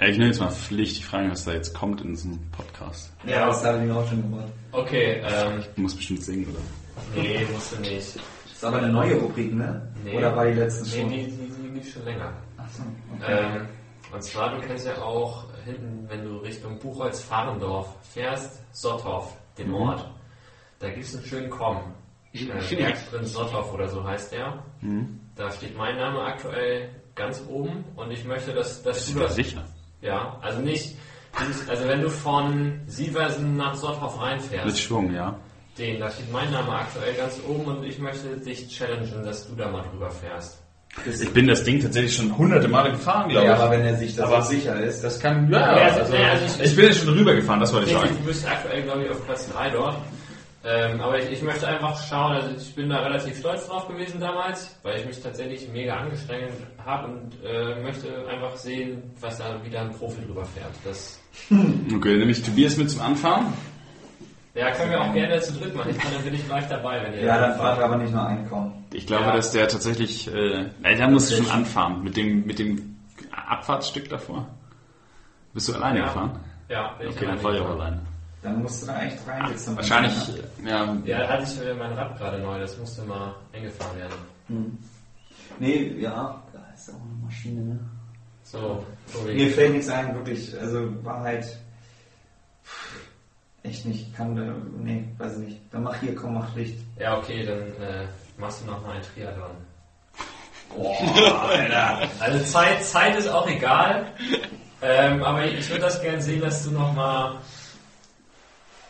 Ich nehme jetzt mal Pflicht, die Frage, was da jetzt kommt in diesem Podcast. Ja, das habe ich mir auch schon gemacht. Okay, ähm, Du musst bestimmt singen, oder? nee, musst du nicht. Das ist aber eine neue Rubrik, ne? Nee. Oder war die letzte Nee, schon? die, die, die gibt schon länger. Ach so, okay. Ähm, und zwar, du kennst ja auch hinten, wenn du Richtung Buchholz-Fahrendorf fährst, Sotthoff, den Ort. Da gibt es einen schönen Komm. Äh, Bergprinz Sotthoff oder so heißt der. Da steht mein Name aktuell ganz oben und ich möchte, dass, dass Bist du du da das... sicher? Ja, also nicht... Also wenn du von Sieversen nach Sotthoff Mit reinfährst, Schwung, ja. den, da steht mein Name aktuell ganz oben und ich möchte dich challengen, dass du da mal drüber fährst. Ich bin das Ding tatsächlich schon hunderte Male gefahren, glaube ja, ich. aber wenn er sich da Aber- so sicher ist, das kann, ja, Ja, also, ja, also ich- ich bin jetzt schon drüber gefahren, das wollte ich sagen. du bist aktuell, glaube ich, auf Platz 3 dort. Ähm, aber ich, ich möchte einfach schauen, also ich bin da relativ stolz drauf gewesen damals, weil ich mich tatsächlich mega angestrengt habe und äh, möchte einfach sehen, was da wieder ein Profi drüber fährt. Das, (laughs) Okay, dann nehme ich Tobias mit zum Anfahren. ja, können wir auch gerne zu dritt machen. Ich kann, dann bin ich live dabei, wenn ihr ja, dann fahrt er aber nicht nur einkommen. Ich glaube, Ja. dass der tatsächlich, äh, nein, der muss schon anfahren mit dem, mit dem Abfahrtsstück davor. Bist du alleine Ja. gefahren? Ja, bin ich Okay, dann alleine fahre ich auch alleine. Dann musst du da echt rein jetzt. Wahrscheinlich, ja, Ja, da hatte ich mein Rad gerade neu, das musste mal eingefahren werden. Nee, ja, da ist auch eine Maschine, ne? So, Tobi. Mir fällt nichts ein, wirklich. Also Wahrheit. Echt nicht. Kann, äh, nee, weiß ich nicht. Dann mach hier, komm, mach Licht. Ja, okay, dann äh, machst du noch mal ein Triathlon. (laughs) Boah, Alter. Also Zeit, Zeit ist auch egal. Ähm, aber ich, ich würde das gerne sehen, dass du nochmal.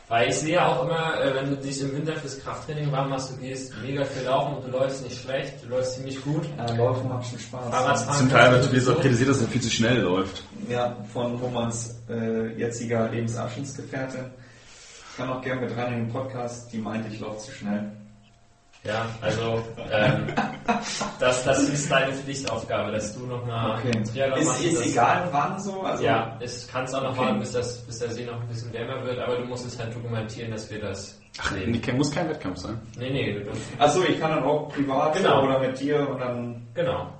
Weil ich sehe ja auch immer, äh, wenn du dich im Winter fürs Krafttraining warm machst, du gehst mega viel laufen und du läufst nicht schlecht, du läufst ziemlich gut. Ja, Laufen macht schon Spaß. Fahrradfahren zum Teil wird Tobias auch kritisiert, dass er viel zu schnell läuft. Ja, von Romans äh, jetziger Lebensabschnittsgefährtin. Kann auch gerne mit rein in den Podcast. Die meinte, ich laufe zu schnell. Ja, also ähm, das, das ist deine Pflichtaufgabe, dass du nochmal Okay. Triathlon Ist, machst. ist egal wann so? Also, Ja, es kannst auch noch Okay. warten, bis, das, bis der See noch ein bisschen wärmer wird, aber du musst es halt dokumentieren, dass wir das Ach, nee, muss kein Wettkampf sein. Nee, nee, du, Achso, ich kann dann auch privat Genau. oder mit dir und dann. genau.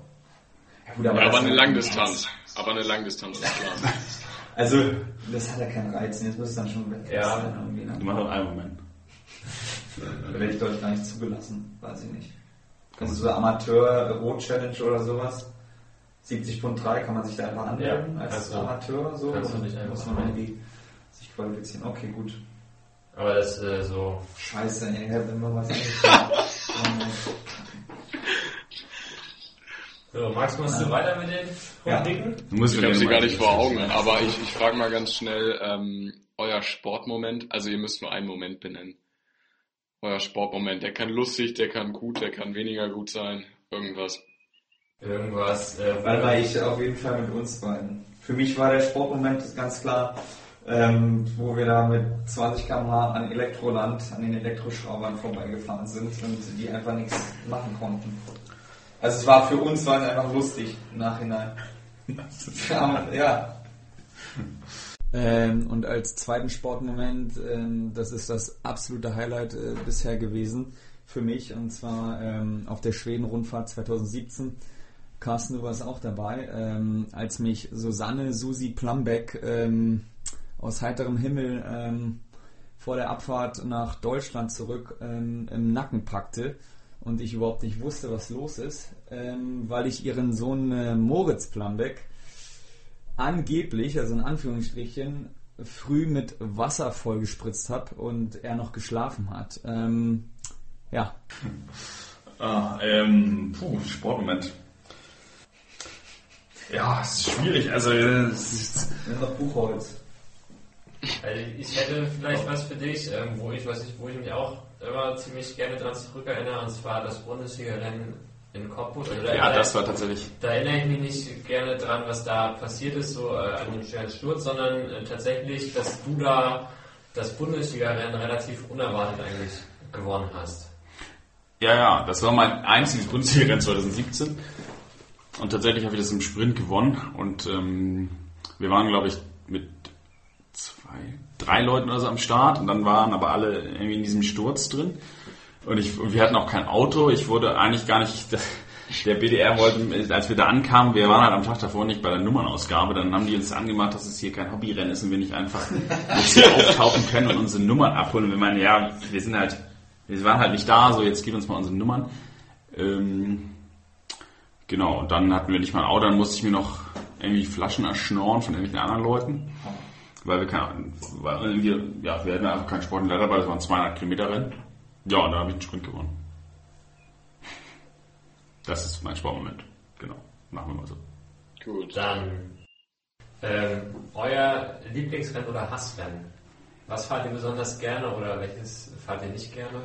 Ja, gut, Ja, das- aber eine Langdistanz. Aber eine Langdistanz ist klar. (laughs) Also, das hat ja keinen Reiz. Jetzt muss es dann schon weg Ja. sein irgendwie. Du Ne? machst auch einen Moment. Werde ich dort gar nicht zugelassen. Weiß ich nicht. Also so Amateur-Rot-Challenge oder sowas. 70.3 kann man sich da einfach anmelden Ja, als kannst du. Amateur so Kannst du dich einfach muss man irgendwie sich qualifizieren. Okay, gut. Aber das äh, so. Scheiße, ey, wenn wir was angefangen (laughs) So, Max, machst du weiter mit den Ja. Du musst Ich habe sie gar nicht vor Augen, aber ich, ich frage mal ganz schnell, ähm, euer Sportmoment, also ihr müsst nur einen Moment benennen. Euer Sportmoment, der kann lustig, der kann gut, der kann weniger gut sein, irgendwas. Irgendwas. Äh, Weil war ich auf jeden Fall mit uns beiden. Für mich war der Sportmoment ganz klar, ähm, wo wir da mit 20 km/h an Elektroland, an den Elektroschraubern vorbeigefahren sind und die einfach nichts machen konnten. Also es war für uns war es einfach lustig im Nachhinein. (laughs) Ja, ja. Ähm, und als zweiten Sportmoment, ähm, das ist das absolute Highlight äh, bisher gewesen für mich, und zwar ähm, auf der Schweden-Rundfahrt 2017. Carsten, du warst auch dabei, ähm, als mich Susanne Susi Plumbeck ähm, aus heiterem Himmel ähm, vor der Abfahrt nach Deutschland zurück im Nacken packte und ich überhaupt nicht wusste, was los ist, weil ich ihren Sohn äh, Moritz Plumbeck angeblich, also in Anführungsstrichen, früh mit Wasser vollgespritzt habe und er noch geschlafen hat. Ähm, ja. (laughs) Ah, ähm, puh, Sportmoment. Ja, es ist schwierig. Also, es ist, Noch Buchholz. Also ich hätte vielleicht was für dich, ähm, wo, ich, was ich, wo ich mich auch immer ziemlich gerne dran zurückerinnere, und zwar das Bundesliga-Rennen in Cottbus. Also ja, da, das war tatsächlich. da erinnere ich mich nicht gerne dran, was da passiert ist, so äh, an dem schweren Sturz, sondern äh, tatsächlich, dass du da das Bundesliga-Rennen relativ unerwartet eigentlich gewonnen hast. Ja, ja, das war mein einziges Bundesliga-Rennen 2017. Und tatsächlich habe ich das im Sprint gewonnen. Und ähm, wir waren, glaube ich, mit zwei, drei Leuten oder so am Start. Und dann waren aber alle irgendwie in diesem Sturz drin. Und, ich, wir hatten auch kein Auto. Ich wurde eigentlich gar nicht... Der BDR wollte, als wir da ankamen, wir waren halt am Tag davor nicht bei der Nummernausgabe, dann haben die uns angemacht, dass es hier kein Hobbyrennen ist und wir nicht einfach hier auftauchen können und unsere Nummern abholen. Und wir meinen, ja, wir sind halt, wir waren halt nicht da, so jetzt gib uns mal unsere Nummern. Ähm, genau, und dann hatten wir nicht mal ein Auto, dann musste ich mir noch irgendwie Flaschen erschnorren von irgendwelchen anderen Leuten. Weil wir keine, weil irgendwie, ja, wir hatten einfach keinen Sportler dabei, das waren 200 Kilometer Rennen. Ja, und dann habe ich einen Sprint gewonnen. Das ist mein Sportmoment. Genau. Machen wir mal so. Gut. Dann ähm, euer Lieblingsrennen oder Hassrennen. Was fahrt ihr besonders gerne oder welches fahrt ihr nicht gerne?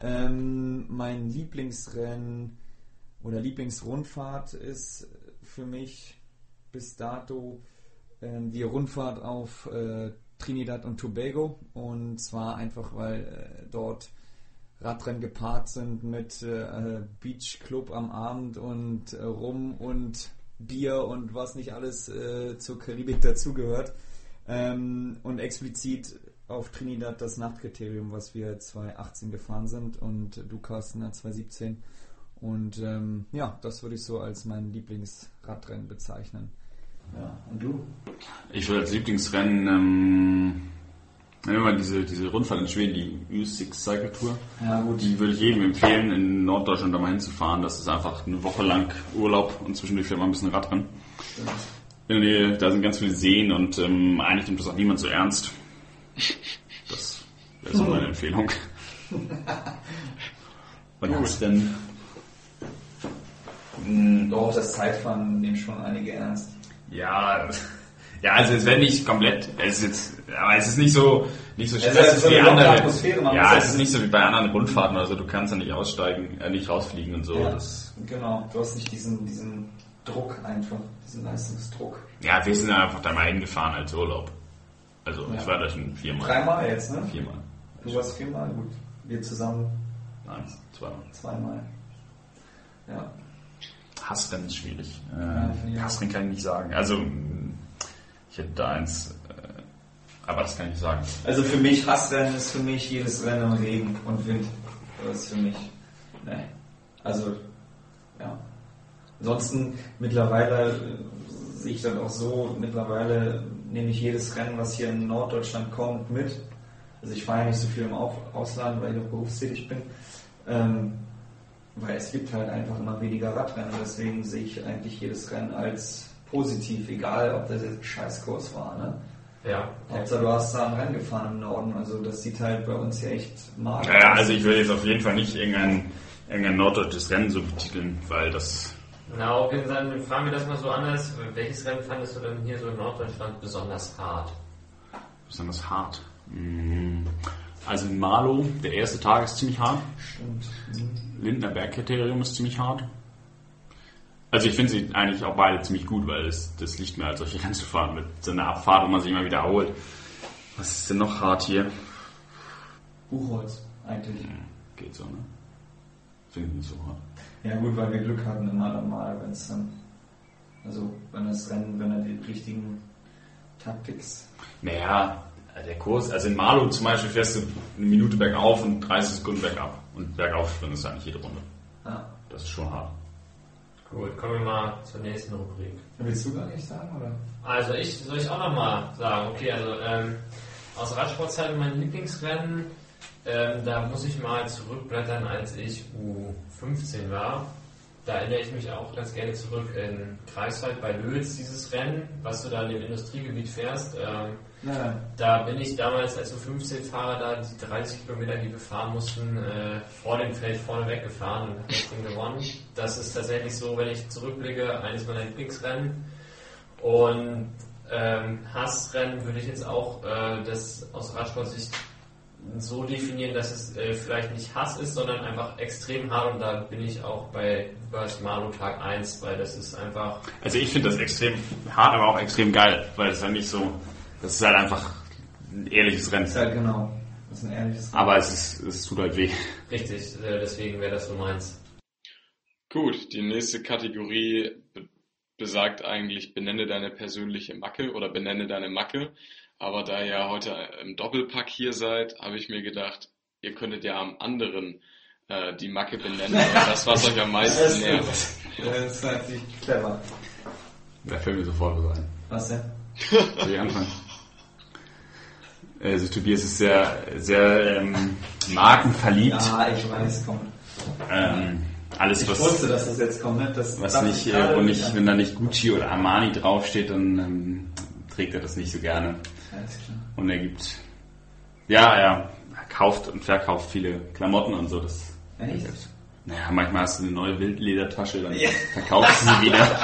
Ähm, mein Lieblingsrennen oder Lieblingsrundfahrt ist für mich bis dato ähm, die Rundfahrt auf äh, Trinidad und Tobago und zwar einfach, weil äh, dort Radrennen gepaart sind mit äh, Beachclub am Abend und äh, Rum und Bier und was nicht alles äh, zur Karibik dazugehört. Ähm, und explizit auf Trinidad das Nachtkriterium, was wir 2018 gefahren sind und du Carsten 2017. Und ähm, ja, das würde ich so als mein Lieblingsradrennen bezeichnen. Ja, und du? Ich würde als Lieblingsrennen, ähm, nehmen wir mal diese, diese Rundfahrt in Schweden, die U6 Cycle Tour. Ja, gut. Die würde ich jedem empfehlen, in Norddeutschland da mal hinzufahren. Das ist einfach eine Woche lang Urlaub und zwischendurch fährt man ein bisschen Radrennen. In der Nähe, da sind ganz viele Seen und ähm, eigentlich nimmt das auch niemand so ernst. Das wäre so meine Empfehlung. (laughs) Und hast denn? Doch, das Zeitfahren nehmen schon einige ernst. Ja, ja, also es wäre nicht komplett, es ist jetzt, aber es ist nicht so, nicht so stressig so wie andere. Atmosphäre, ja, es ist nicht so wie bei anderen Rundfahrten, also du kannst ja nicht aussteigen, äh, nicht rausfliegen und so. Ja, genau. Du hast nicht diesen, diesen Druck einfach, diesen Leistungsdruck. ja, wir sind einfach da mal hingefahren als Urlaub. Also Ja. ich war da schon viermal. Dreimal jetzt, ne? Viermal. Du warst viermal, gut. Wir zusammen Nein, zweimal. zweimal. Ja. Hassrennen ist schwierig. Äh, ja. Hassrennen kann ich nicht sagen. Also ich hätte da eins, äh, aber das kann ich nicht sagen. Also für mich, Hassrennen ist für mich jedes Rennen im Regen und Wind. Das ist für mich, ne. Also, ja. Ansonsten mittlerweile äh, sehe ich das auch so, mittlerweile nehme ich jedes Rennen, was hier in Norddeutschland kommt, mit. Also ich fahre ja nicht so viel im Ausland, weil ich auch berufstätig bin. Ähm, weil es gibt halt einfach immer weniger Radrennen. Deswegen sehe ich eigentlich jedes Rennen als positiv, egal ob das jetzt ein Scheißkurs war. Ne? Ja. Hauptsache du hast da ein Rennen gefahren im Norden. Also das sieht halt bei uns ja echt mager Naja, aus. also ich will jetzt auf jeden Fall nicht irgendein, irgendein norddeutsches Rennen so betiteln, weil das Na, okay, dann fragen wir das mal so anders. Welches Rennen fandest du denn hier so in Norddeutschland besonders hart? besonders hart. Mm, Also in Marlow, der erste Tag ist ziemlich hart. Stimmt. Mhm. Lindner Bergkriterium ist ziemlich hart. Also ich finde sie eigentlich auch beide ziemlich gut, weil es, das liegt mir als solche (laughs) Rennen zu fahren mit so einer Abfahrt, wo man sich immer wieder erholt. Was ist denn noch hart hier? Buchholz, eigentlich. Geht so, ne? Finde ich nicht so hart. Ja gut, weil wir Glück hatten immer dann mal, wenn es dann, also wenn das Rennen, wenn er die richtigen Taktiks. Naja, der Kurs, also in Malu zum Beispiel fährst du eine Minute bergauf und 30 Sekunden bergab. Und bergauf springen ist eigentlich jede Runde. Ja. Das ist schon hart. Gut, kommen wir mal zur nächsten Rubrik. Willst du gar nicht sagen, oder? Also ich soll ich auch nochmal sagen, okay, also ähm, aus Radsportzeiten mein Lieblingsrennen, ähm, da muss ich mal zurückblättern, als ich U15 war. Da erinnere ich mich auch ganz gerne zurück in Greifswald bei Lötz, dieses Rennen, was du da in dem Industriegebiet fährst. Ähm, Ja, da bin ich damals als U15-Fahrer da die 30 Kilometer, die wir fahren mussten, äh, vor dem Feld vorne weggefahren und habe das Ding gewonnen. Das ist tatsächlich so, wenn ich zurückblicke, eines meiner Lieblingsrennen. Und ähm, Hassrennen würde ich jetzt auch äh, das aus Radsportsicht so definieren, dass es äh, vielleicht nicht Hass ist, sondern einfach extrem hart und da bin ich auch bei Lukas Malo Tag 1, weil das ist einfach Also ich finde das extrem hart, aber auch extrem geil, weil es halt nicht so, das ist halt einfach ein ehrliches Rennen. ist halt genau. Das ist ein ehrliches. Aber es, ist, es tut halt weh. richtig, äh, deswegen wäre das so meins. Gut, die nächste Kategorie be besagt eigentlich, benenne deine persönliche Macke oder benenne deine Macke. Aber da ihr heute im Doppelpack hier seid, habe ich mir gedacht, ihr könntet ja am anderen äh, die Macke benennen. (laughs) Das, was euch am meisten Das nervt. ist, das ist natürlich clever. Da fällt mir sofort was ein. Was denn? Soll ich anfangen? Also Tobias ist sehr, sehr ähm, markenverliebt. Ja, ich weiß, komm. Ähm, alles, Ich was, wusste, dass das jetzt kommt, ne? Das was nicht, ich äh, und nicht wenn da nicht Gucci oder Armani draufsteht, dann ähm, trägt er das nicht so gerne. Alles klar. Und er gibt, ja, er kauft und verkauft viele Klamotten und so. Das, Echt? naja, manchmal hast du eine neue Wildledertasche, dann Ja. verkaufst du sie wieder. (laughs)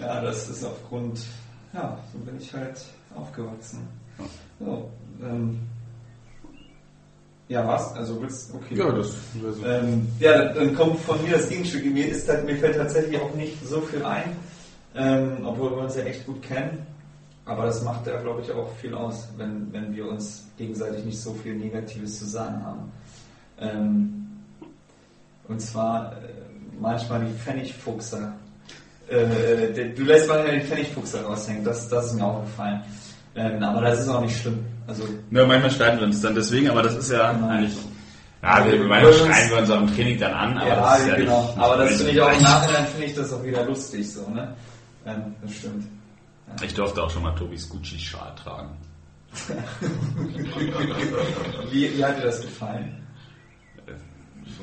Ja, das ist aufgrund, ja, so bin ich halt aufgewachsen. So, ähm, ja, was? Also willst okay. das wäre so. Ähm, ja, dann- dann kommt von mir das Gegenstück. Mir, ist, halt- mir fällt tatsächlich auch nicht so viel ein, ähm, obwohl wir uns ja echt gut kennen. Aber das macht ja, glaube ich, auch viel aus, wenn, wenn wir uns gegenseitig nicht so viel Negatives zu sagen haben. Ähm, und zwar äh, manchmal die Pfennigfuchser. Äh, du lässt manchmal den Pfennigfuchser raushängen, das, das ist mir auch gefallen. Ähm, aber das ist auch nicht schlimm. Also, Ja, manchmal streiten wir uns dann deswegen, aber das ist ja Genau. eigentlich. Ja, wir, manchmal schreien wir uns auch im Training dann an, aber ja, das ist ja genau. nicht, aber das nicht finde ich auch im Nachhinein finde ich das auch wieder lustig so, ne? Ähm, das stimmt. Ich durfte auch schon mal Tobis Gucci-Schal tragen. (laughs) Wie, wie hat dir das gefallen?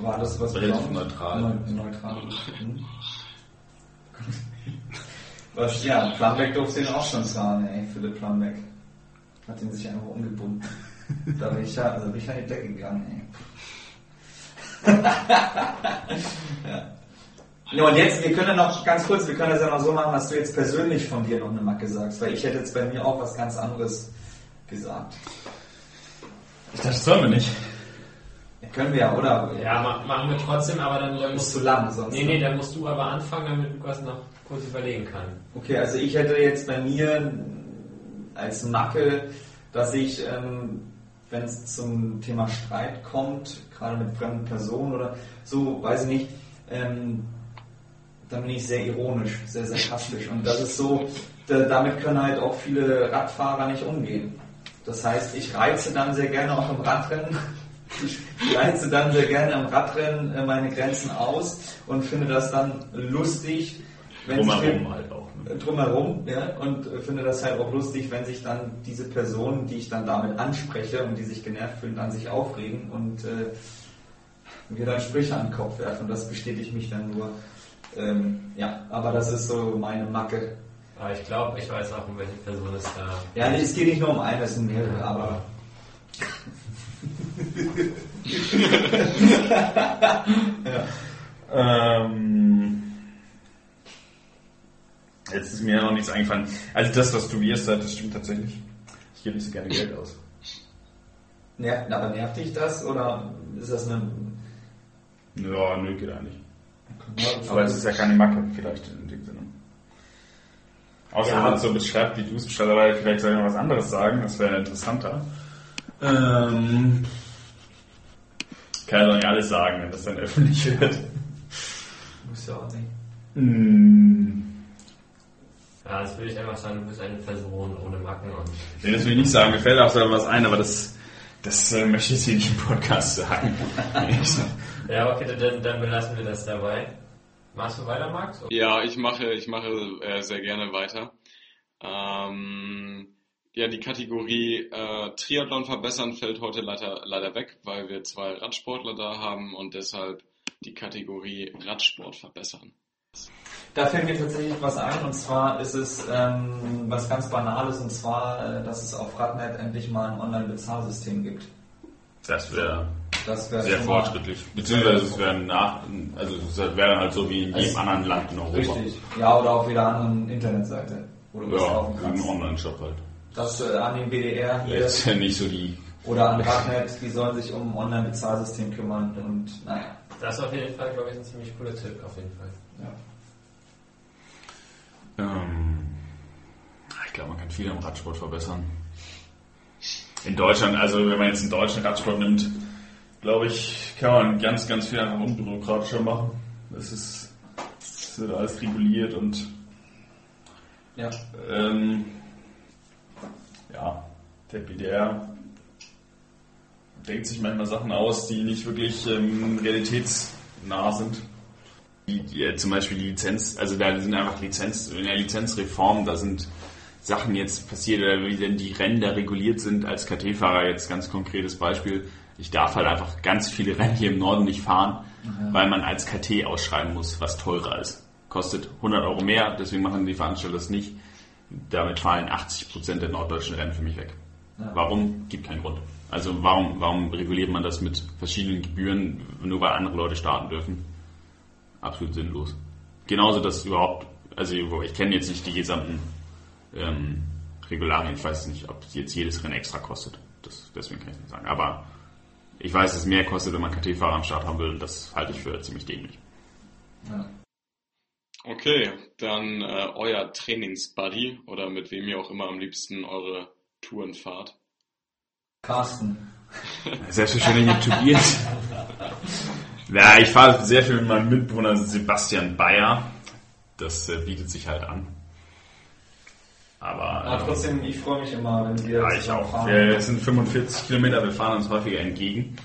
War das was Relativ neutral. Neu- Neutral. Hm. Was, ja, Plumbeck durfte ihn auch schon tragen, ey, Philipp Plumbeck. Hat ihn sich einfach umgebunden. Da bin ich ja, also bin ich an die Decke gegangen, ey. (laughs) ja. Ja, und jetzt, wir können ja noch ganz kurz, wir können das ja noch so machen, dass du jetzt persönlich von dir noch eine Macke sagst, weil ich hätte jetzt bei mir auch was ganz anderes gesagt. Ich dachte, das sollen wir nicht. Können wir ja, oder? Ja, ma machen wir trotzdem, aber dann, dann musst zu du. lang sonst. Nee, nee, dann musst du aber anfangen, damit Lukas noch kurz überlegen kann. Okay, also ich hätte jetzt bei mir als Macke, dass ich, ähm, wenn es zum Thema Streit kommt, gerade mit fremden Personen oder so, weiß ich nicht, ähm, dann bin ich sehr ironisch, sehr sarkastisch. Und das ist so, da, damit können halt auch viele Radfahrer nicht umgehen. Das heißt, ich reize dann sehr gerne auch im Radrennen. Ich reize dann sehr gerne im Radrennen äh, meine Grenzen aus und finde das dann lustig, wenn sich Drumherum halt auch. Ne? drumherum ja, und äh, finde das halt auch lustig, wenn sich dann diese Personen, die ich dann damit anspreche und die sich genervt fühlen, dann sich aufregen und äh, mir dann Sprüche an den Kopf werfen. Das bestätigt mich dann nur. Ähm, ja, aber das ist so meine Macke. Aber ich glaube, ich weiß auch, um welche Person es da. Ja, nee, es geht nicht nur um eine, es sind mehrere, aber Ähm, jetzt ist mir noch nichts eingefallen. Also das, was Tobias sagt, das stimmt tatsächlich. Ich gebe nicht so gerne Geld aus. Ner aber nervt dich das oder ist das eine. Ja, nö, geht eigentlich. Aber es ist ja keine Macke, vielleicht in dem Sinne. Außer Ja. wenn man es so beschreibt, wie du es beschreibst, aber vielleicht soll ich noch was anderes sagen, das wäre interessanter. Ähm, kann ja doch nicht alles sagen, wenn das dann öffentlich wird. Muss ja auch nicht. Hm. Ja, das würde ich einfach sagen, du bist eine Person ohne Macken und. Nee, das will ich nicht sagen. Mir fällt auch selber was ein, aber das, das äh, möchte ich jetzt hier nicht im Podcast sagen. (laughs) Ja, okay, dann, dann belassen wir das dabei. Machst du weiter, Max? Ja, ich mache, ich mache äh, sehr gerne weiter. Ähm, ja, die Kategorie äh, Triathlon verbessern fällt heute leider, leider weg, weil wir zwei Radsportler da haben und deshalb die Kategorie Radsport verbessern. Da fällt mir tatsächlich was ein und zwar ist es ähm, was ganz Banales und zwar, äh, dass es auf Radnet endlich mal ein Online-Bezahlsystem gibt. Das wäre Das wäre sehr fortschrittlich. Beziehungsweise es wäre nach, also es wäre dann halt so wie in jedem Es- anderen Land in Europa. Richtig. Ja, oder auf jeder anderen Internetseite, wo du Ja, kaufen ein kannst. Online-Shop halt. Das äh, an den BDR hier Jetzt ja nicht so die. oder an Radnet, die sollen sich um ein Online-Bezahlsystem kümmern und naja. Das ist auf jeden Fall, glaube ich, ein ziemlich cooler Tipp, auf jeden Fall. Ja. Ähm, ich glaube, man kann viel am Radsport verbessern. In Deutschland, also wenn man jetzt einen deutschen Radsport nimmt, glaube ich, kann man ganz, ganz viel einfach unbürokratischer machen. Das ist, das wird alles reguliert und Ja. ähm, ja, der BDR denkt sich manchmal Sachen aus, die nicht wirklich ähm, realitätsnah sind. Die, die, äh, zum Beispiel die Lizenz, also da sind einfach Lizenz, in der Lizenzreform, da sind Sachen jetzt passiert, oder wie denn die Rennen da reguliert sind als KT-Fahrer, jetzt ganz konkretes Beispiel. Ich darf halt einfach ganz viele Rennen hier im Norden nicht fahren, weil man als KT ausschreiben muss, was teurer ist. Kostet 100 Euro mehr, deswegen machen die Veranstalter das nicht. Damit fallen 80% der norddeutschen Rennen für mich weg. Ja. Warum? Gibt keinen Grund. Also warum, warum reguliert man das mit verschiedenen Gebühren, nur weil andere Leute starten dürfen? Absolut sinnlos. Genauso, dass überhaupt, also ich kenne jetzt nicht die gesamten ähm, Regularien, ich weiß nicht, ob jetzt jedes Rennen extra kostet. Das, deswegen kann ich nicht sagen. Aber ich weiß, dass es mehr kostet, wenn man KT-Fahrer am Start haben will und das halte ich für ziemlich dämlich. ja. Okay, dann äh, euer Trainingsbuddy oder mit wem ihr auch immer am liebsten eure Touren fahrt. Carsten. Selbstverständlich mit Tobias. Ja, ich fahre sehr viel mit meinem Mitbewohner Sebastian Bayer. Das äh, bietet sich halt an. Aber, Aber äh, trotzdem, ich freue mich immer, wenn wir ja, ich auch. fahren. Wir, es sind 45 Kilometer, wir fahren uns häufiger entgegen.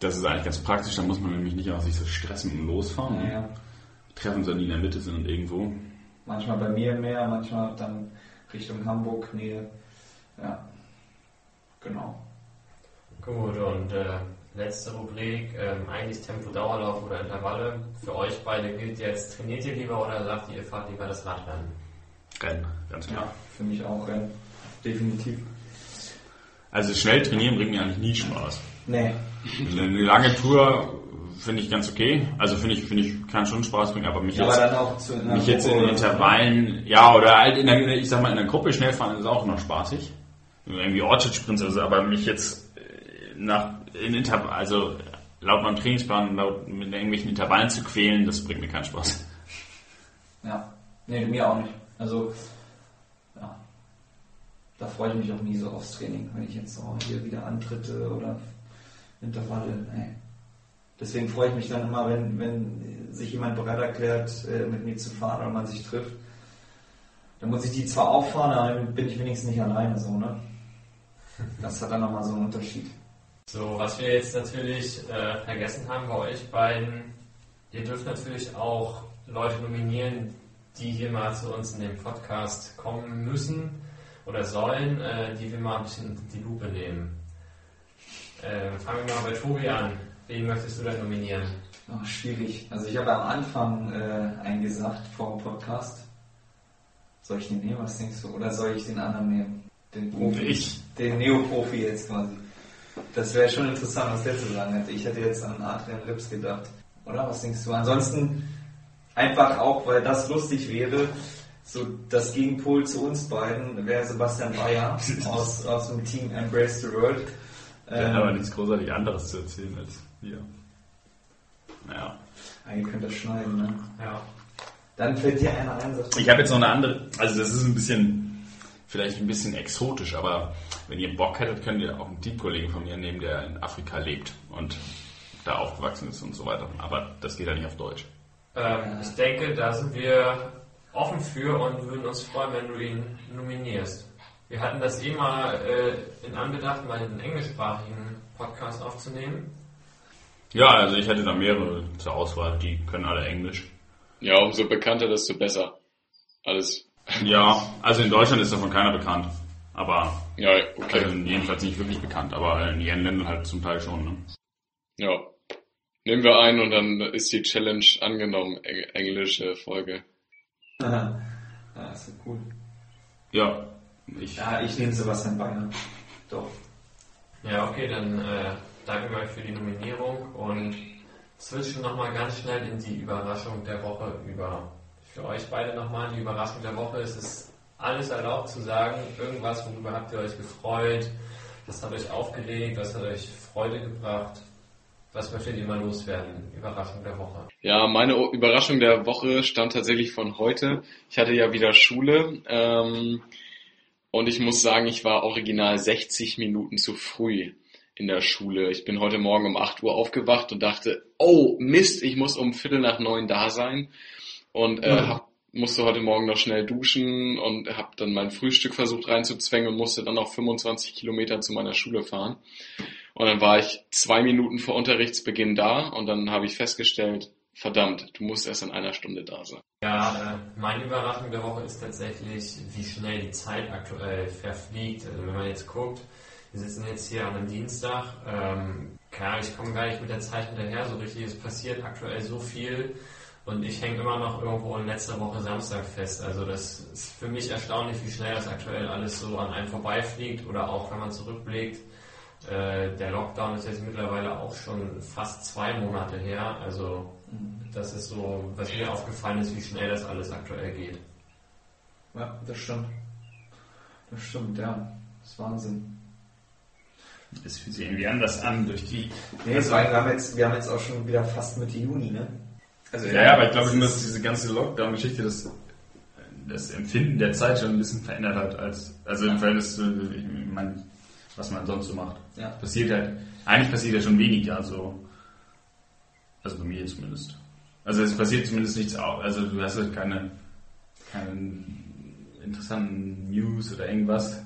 Das ist eigentlich ganz praktisch, da muss man nämlich nicht auch sich so stressen und losfahren. Ja, ja. Treffen dann nie in der Mitte, sondern irgendwo. Manchmal bei mir mehr, manchmal dann Richtung Hamburg, Nähe. Ja. Genau. Gut, und äh, letzte Rubrik, ähm, eigentlich Tempo Dauerlauf oder Intervalle. Für euch beide gilt jetzt, trainiert ihr lieber oder sagt ihr, ihr fahrt lieber das Radrennen? Rennen, ganz klar. Ja, für mich auch Rennen. Definitiv. Also schnell trainieren bringt mir eigentlich nie Spaß. Nee. Eine lange Tour finde ich ganz okay. Also finde ich, finde ich, kann schon Spaß bringen, aber mich Ja, jetzt, aber auch mich jetzt in den. Intervallen, ja, oder halt in der, ich sag mal, in der Gruppe schnell fahren ist auch noch spaßig. Irgendwie Ortssprints, also, aber mich jetzt äh, nach, in Intervallen, also laut meinem Trainingsplan, laut mit irgendwelchen Intervallen zu quälen, das bringt mir keinen Spaß. Ja. Nee, mir auch nicht. Also, ja. Da freue ich mich auch nie so aufs Training, wenn ich jetzt so hier wieder antritte oder Intervalle. Nee. Deswegen freue ich mich dann immer, wenn, wenn sich jemand bereit erklärt, äh, mit mir zu fahren oder man sich trifft. Dann muss ich die zwar auffahren, aber dann bin ich wenigstens nicht alleine so, ne? Das hat dann nochmal so einen Unterschied. So, was wir jetzt natürlich äh, vergessen haben bei euch beiden, ihr dürft natürlich auch Leute nominieren, die hier mal zu uns in den Podcast kommen müssen oder sollen, äh, die wir mal ein bisschen die Lupe nehmen. Äh, fangen wir mal bei Tobi an. Wen möchtest du denn nominieren? Oh, schwierig. Also ich habe am Anfang äh, einen gesagt vor dem Podcast. Soll ich den nehmen, was denkst du? Oder soll ich den anderen nehmen? Den Profi. Ich. Den Neoprofi jetzt quasi. Das wäre schon interessant, was der zu sagen hätte. Ich hätte jetzt an Adrian Rips gedacht. Oder was denkst du? Ansonsten einfach auch, weil das lustig wäre, so das Gegenpol zu uns beiden wäre Sebastian Bayer (laughs) aus, aus dem Team Embrace the World. Der hat Ähm, aber nichts großartig anderes zu erzählen als wir. Naja. ah, ihr könnt das schneiden, ne? Ja. Dann fällt dir einer ein, sagt Ich habe jetzt noch eine andere, also das ist ein bisschen, vielleicht ein bisschen exotisch, aber wenn ihr Bock hättet, könnt ihr auch einen Teamkollegen von mir nehmen, der in Afrika lebt und da aufgewachsen ist und so weiter. Aber das geht ja nicht auf Deutsch. Ähm, ich denke, da sind wir offen für und würden uns freuen, wenn du ihn nominierst. Wir hatten das eh mal äh, in Anbetracht, mal einen englischsprachigen Podcast aufzunehmen. Ja, also ich hätte da mehrere zur Auswahl, die können alle Englisch. Ja, umso bekannter, desto besser. Alles. Ja, also in Deutschland ist davon keiner bekannt. Aber, Ja, okay. also jedenfalls nicht wirklich bekannt, aber in ihren Ländern halt zum Teil schon. Ne? Ja. Nehmen wir ein und dann ist die Challenge angenommen. Eng englische Folge. (laughs) ja, ist so cool. Ja, ich, Ja, ich nehme Sebastian Beiner. Doch. Ja, okay, dann äh, danken wir euch für die Nominierung und switchen nochmal ganz schnell in die Überraschung der Woche über. Für euch beide nochmal die Überraschung der Woche. Es ist alles erlaubt zu sagen, irgendwas, worüber habt ihr euch gefreut, das hat euch aufgeregt, das hat euch Freude gebracht. Was möchtet ihr mal loswerden? Überraschung der Woche. Ja, meine Überraschung der Woche stammt tatsächlich von heute. Ich hatte ja wieder Schule ähm, und ich muss sagen, ich war original 60 Minuten zu früh in der Schule. Ich bin heute Morgen um 8 Uhr aufgewacht und dachte, oh Mist, ich muss um Viertel nach neun da sein und äh, hab, musste heute Morgen noch schnell duschen und habe dann mein Frühstück versucht reinzuzwängen und musste dann noch 25 Kilometer zu meiner Schule fahren. Und dann war ich zwei Minuten vor Unterrichtsbeginn da und dann habe ich festgestellt, verdammt, du musst erst in einer Stunde da sein. Ja, äh, meine Überraschung der Woche ist tatsächlich, wie schnell die Zeit aktuell verfliegt. Also wenn man jetzt guckt, wir sitzen jetzt hier an einem Dienstag, ähm, klar, ich komme gar nicht mit der Zeit hinterher, so richtig, es passiert aktuell so viel und ich hänge immer noch irgendwo in letzter Woche Samstag fest. Also das ist für mich erstaunlich, wie schnell das aktuell alles so an einem vorbeifliegt oder auch wenn man zurückblickt. Äh, der Lockdown ist jetzt mittlerweile auch schon fast zwei Monate her. Also das ist so, was mir aufgefallen ist, wie schnell das alles aktuell geht. Ja, das stimmt. Das stimmt, ja. Das ist Wahnsinn. Das fühlt sich irgendwie anders an durch die. Nee, allem, wir haben jetzt, wir haben jetzt auch schon wieder fast Mitte Juni, ne? Also, Ja, ja, aber ich glaube, dass diese ganze Lockdown-Geschichte das, das Empfinden der Zeit schon ein bisschen verändert hat, als, also im Verhältnis zu, ich mein, was man sonst so macht. Ja. Passiert halt, eigentlich passiert ja schon weniger, also, also bei mir zumindest. Also es passiert zumindest nichts, also du hast halt keine, keine interessanten News oder irgendwas.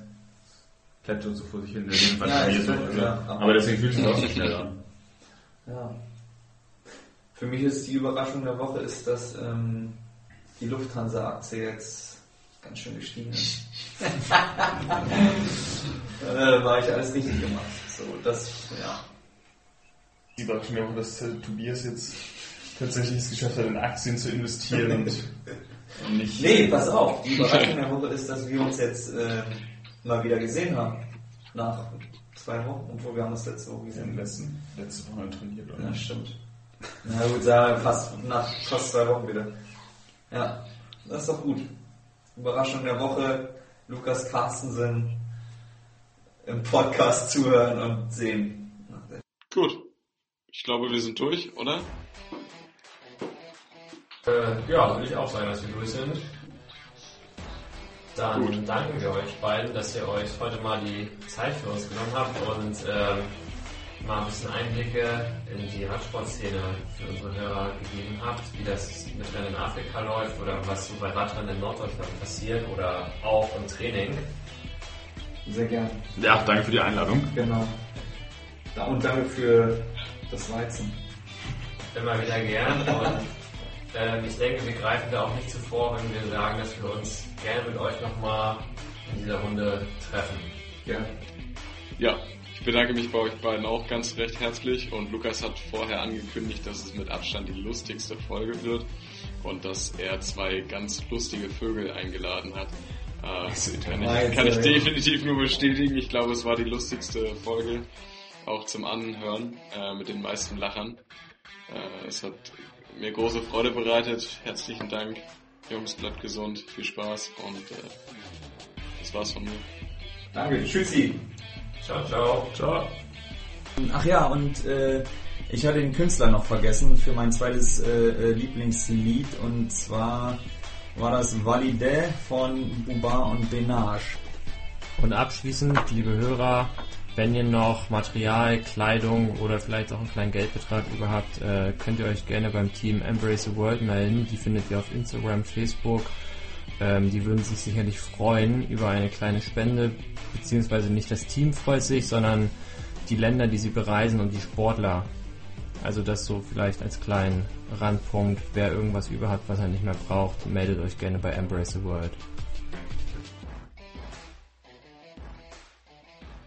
Plätschert so vor sich hin, jedenfalls Ja, so. Also, ja, aber, aber- deswegen fühlt sich auch so schnell an. Ja. Für mich ist die Überraschung der Woche, ist, dass ähm, die Lufthansa-Aktie jetzt ganz schön gestiegen ist. (laughs) äh, war ich alles richtig gemacht. So, das, ja. Die Überraschung der Woche, dass äh, Tobias jetzt tatsächlich es geschafft hat, in Aktien zu investieren und, und (laughs) nicht. Nee, pass auf. Die Überraschung der Woche ist, dass wir uns jetzt ähm, mal wieder gesehen haben. Nach zwei Wochen. Obwohl wir haben uns letzte Woche gesehen. letzten, letzte Woche trainiert, oder? Ja, stimmt. Na gut, sagen wir fast nach fast zwei Wochen wieder. Ja, das ist doch gut. Überraschung der Woche, Lukas Carstensen im Podcast zuhören und sehen. Gut. Ich glaube, wir sind durch, oder? Äh, ja, würde ich auch sagen, dass wir durch sind. Dann Gut. danken wir euch beiden, dass ihr euch heute mal die Zeit für uns genommen habt und ähm, mal ein bisschen Einblicke in die Radsportszene für unsere Hörer gegeben habt, wie das mit Rennen in Afrika läuft oder was so bei Radrennen in Norddeutschland passiert oder auch im Training. Sehr gern. Ja, danke für die Einladung. Genau. Und danke für das Weizen. Immer wieder gern und ich denke, wir greifen da auch nicht zuvor, wenn wir sagen, dass wir uns gerne mit euch nochmal in dieser Runde treffen. Ja. Ja. Ich bedanke mich bei euch beiden auch ganz recht herzlich und Lukas hat vorher angekündigt, dass es mit Abstand die lustigste Folge wird und dass er zwei ganz lustige Vögel eingeladen hat. Äh, kann ich, kann ich definitiv nur bestätigen. Ich glaube, es war die lustigste Folge, auch zum Anhören, äh, mit den meisten Lachern. Äh, es hat mir große Freude bereitet. Herzlichen Dank. Jungs, bleibt gesund, viel Spaß und äh, das war's von mir. Danke. Tschüssi. Ciao, ciao. Ciao. Ach ja, und äh, ich hatte den Künstler noch vergessen für mein zweites äh, äh, Lieblingslied und zwar war das Valide von Buba und Benage. Und abschließend, liebe Hörer, wenn ihr noch Material, Kleidung oder vielleicht auch einen kleinen Geldbetrag über habt, äh, könnt ihr euch gerne beim Team Embrace the World melden. Die findet ihr auf Instagram, Facebook Ähm, die würden sich sicherlich freuen über eine kleine Spende, beziehungsweise nicht das Team freut sich, sondern die Länder, die sie bereisen und die Sportler. Also das so vielleicht als kleinen Randpunkt. Wer irgendwas über hat, was er nicht mehr braucht, meldet euch gerne bei Embrace the World.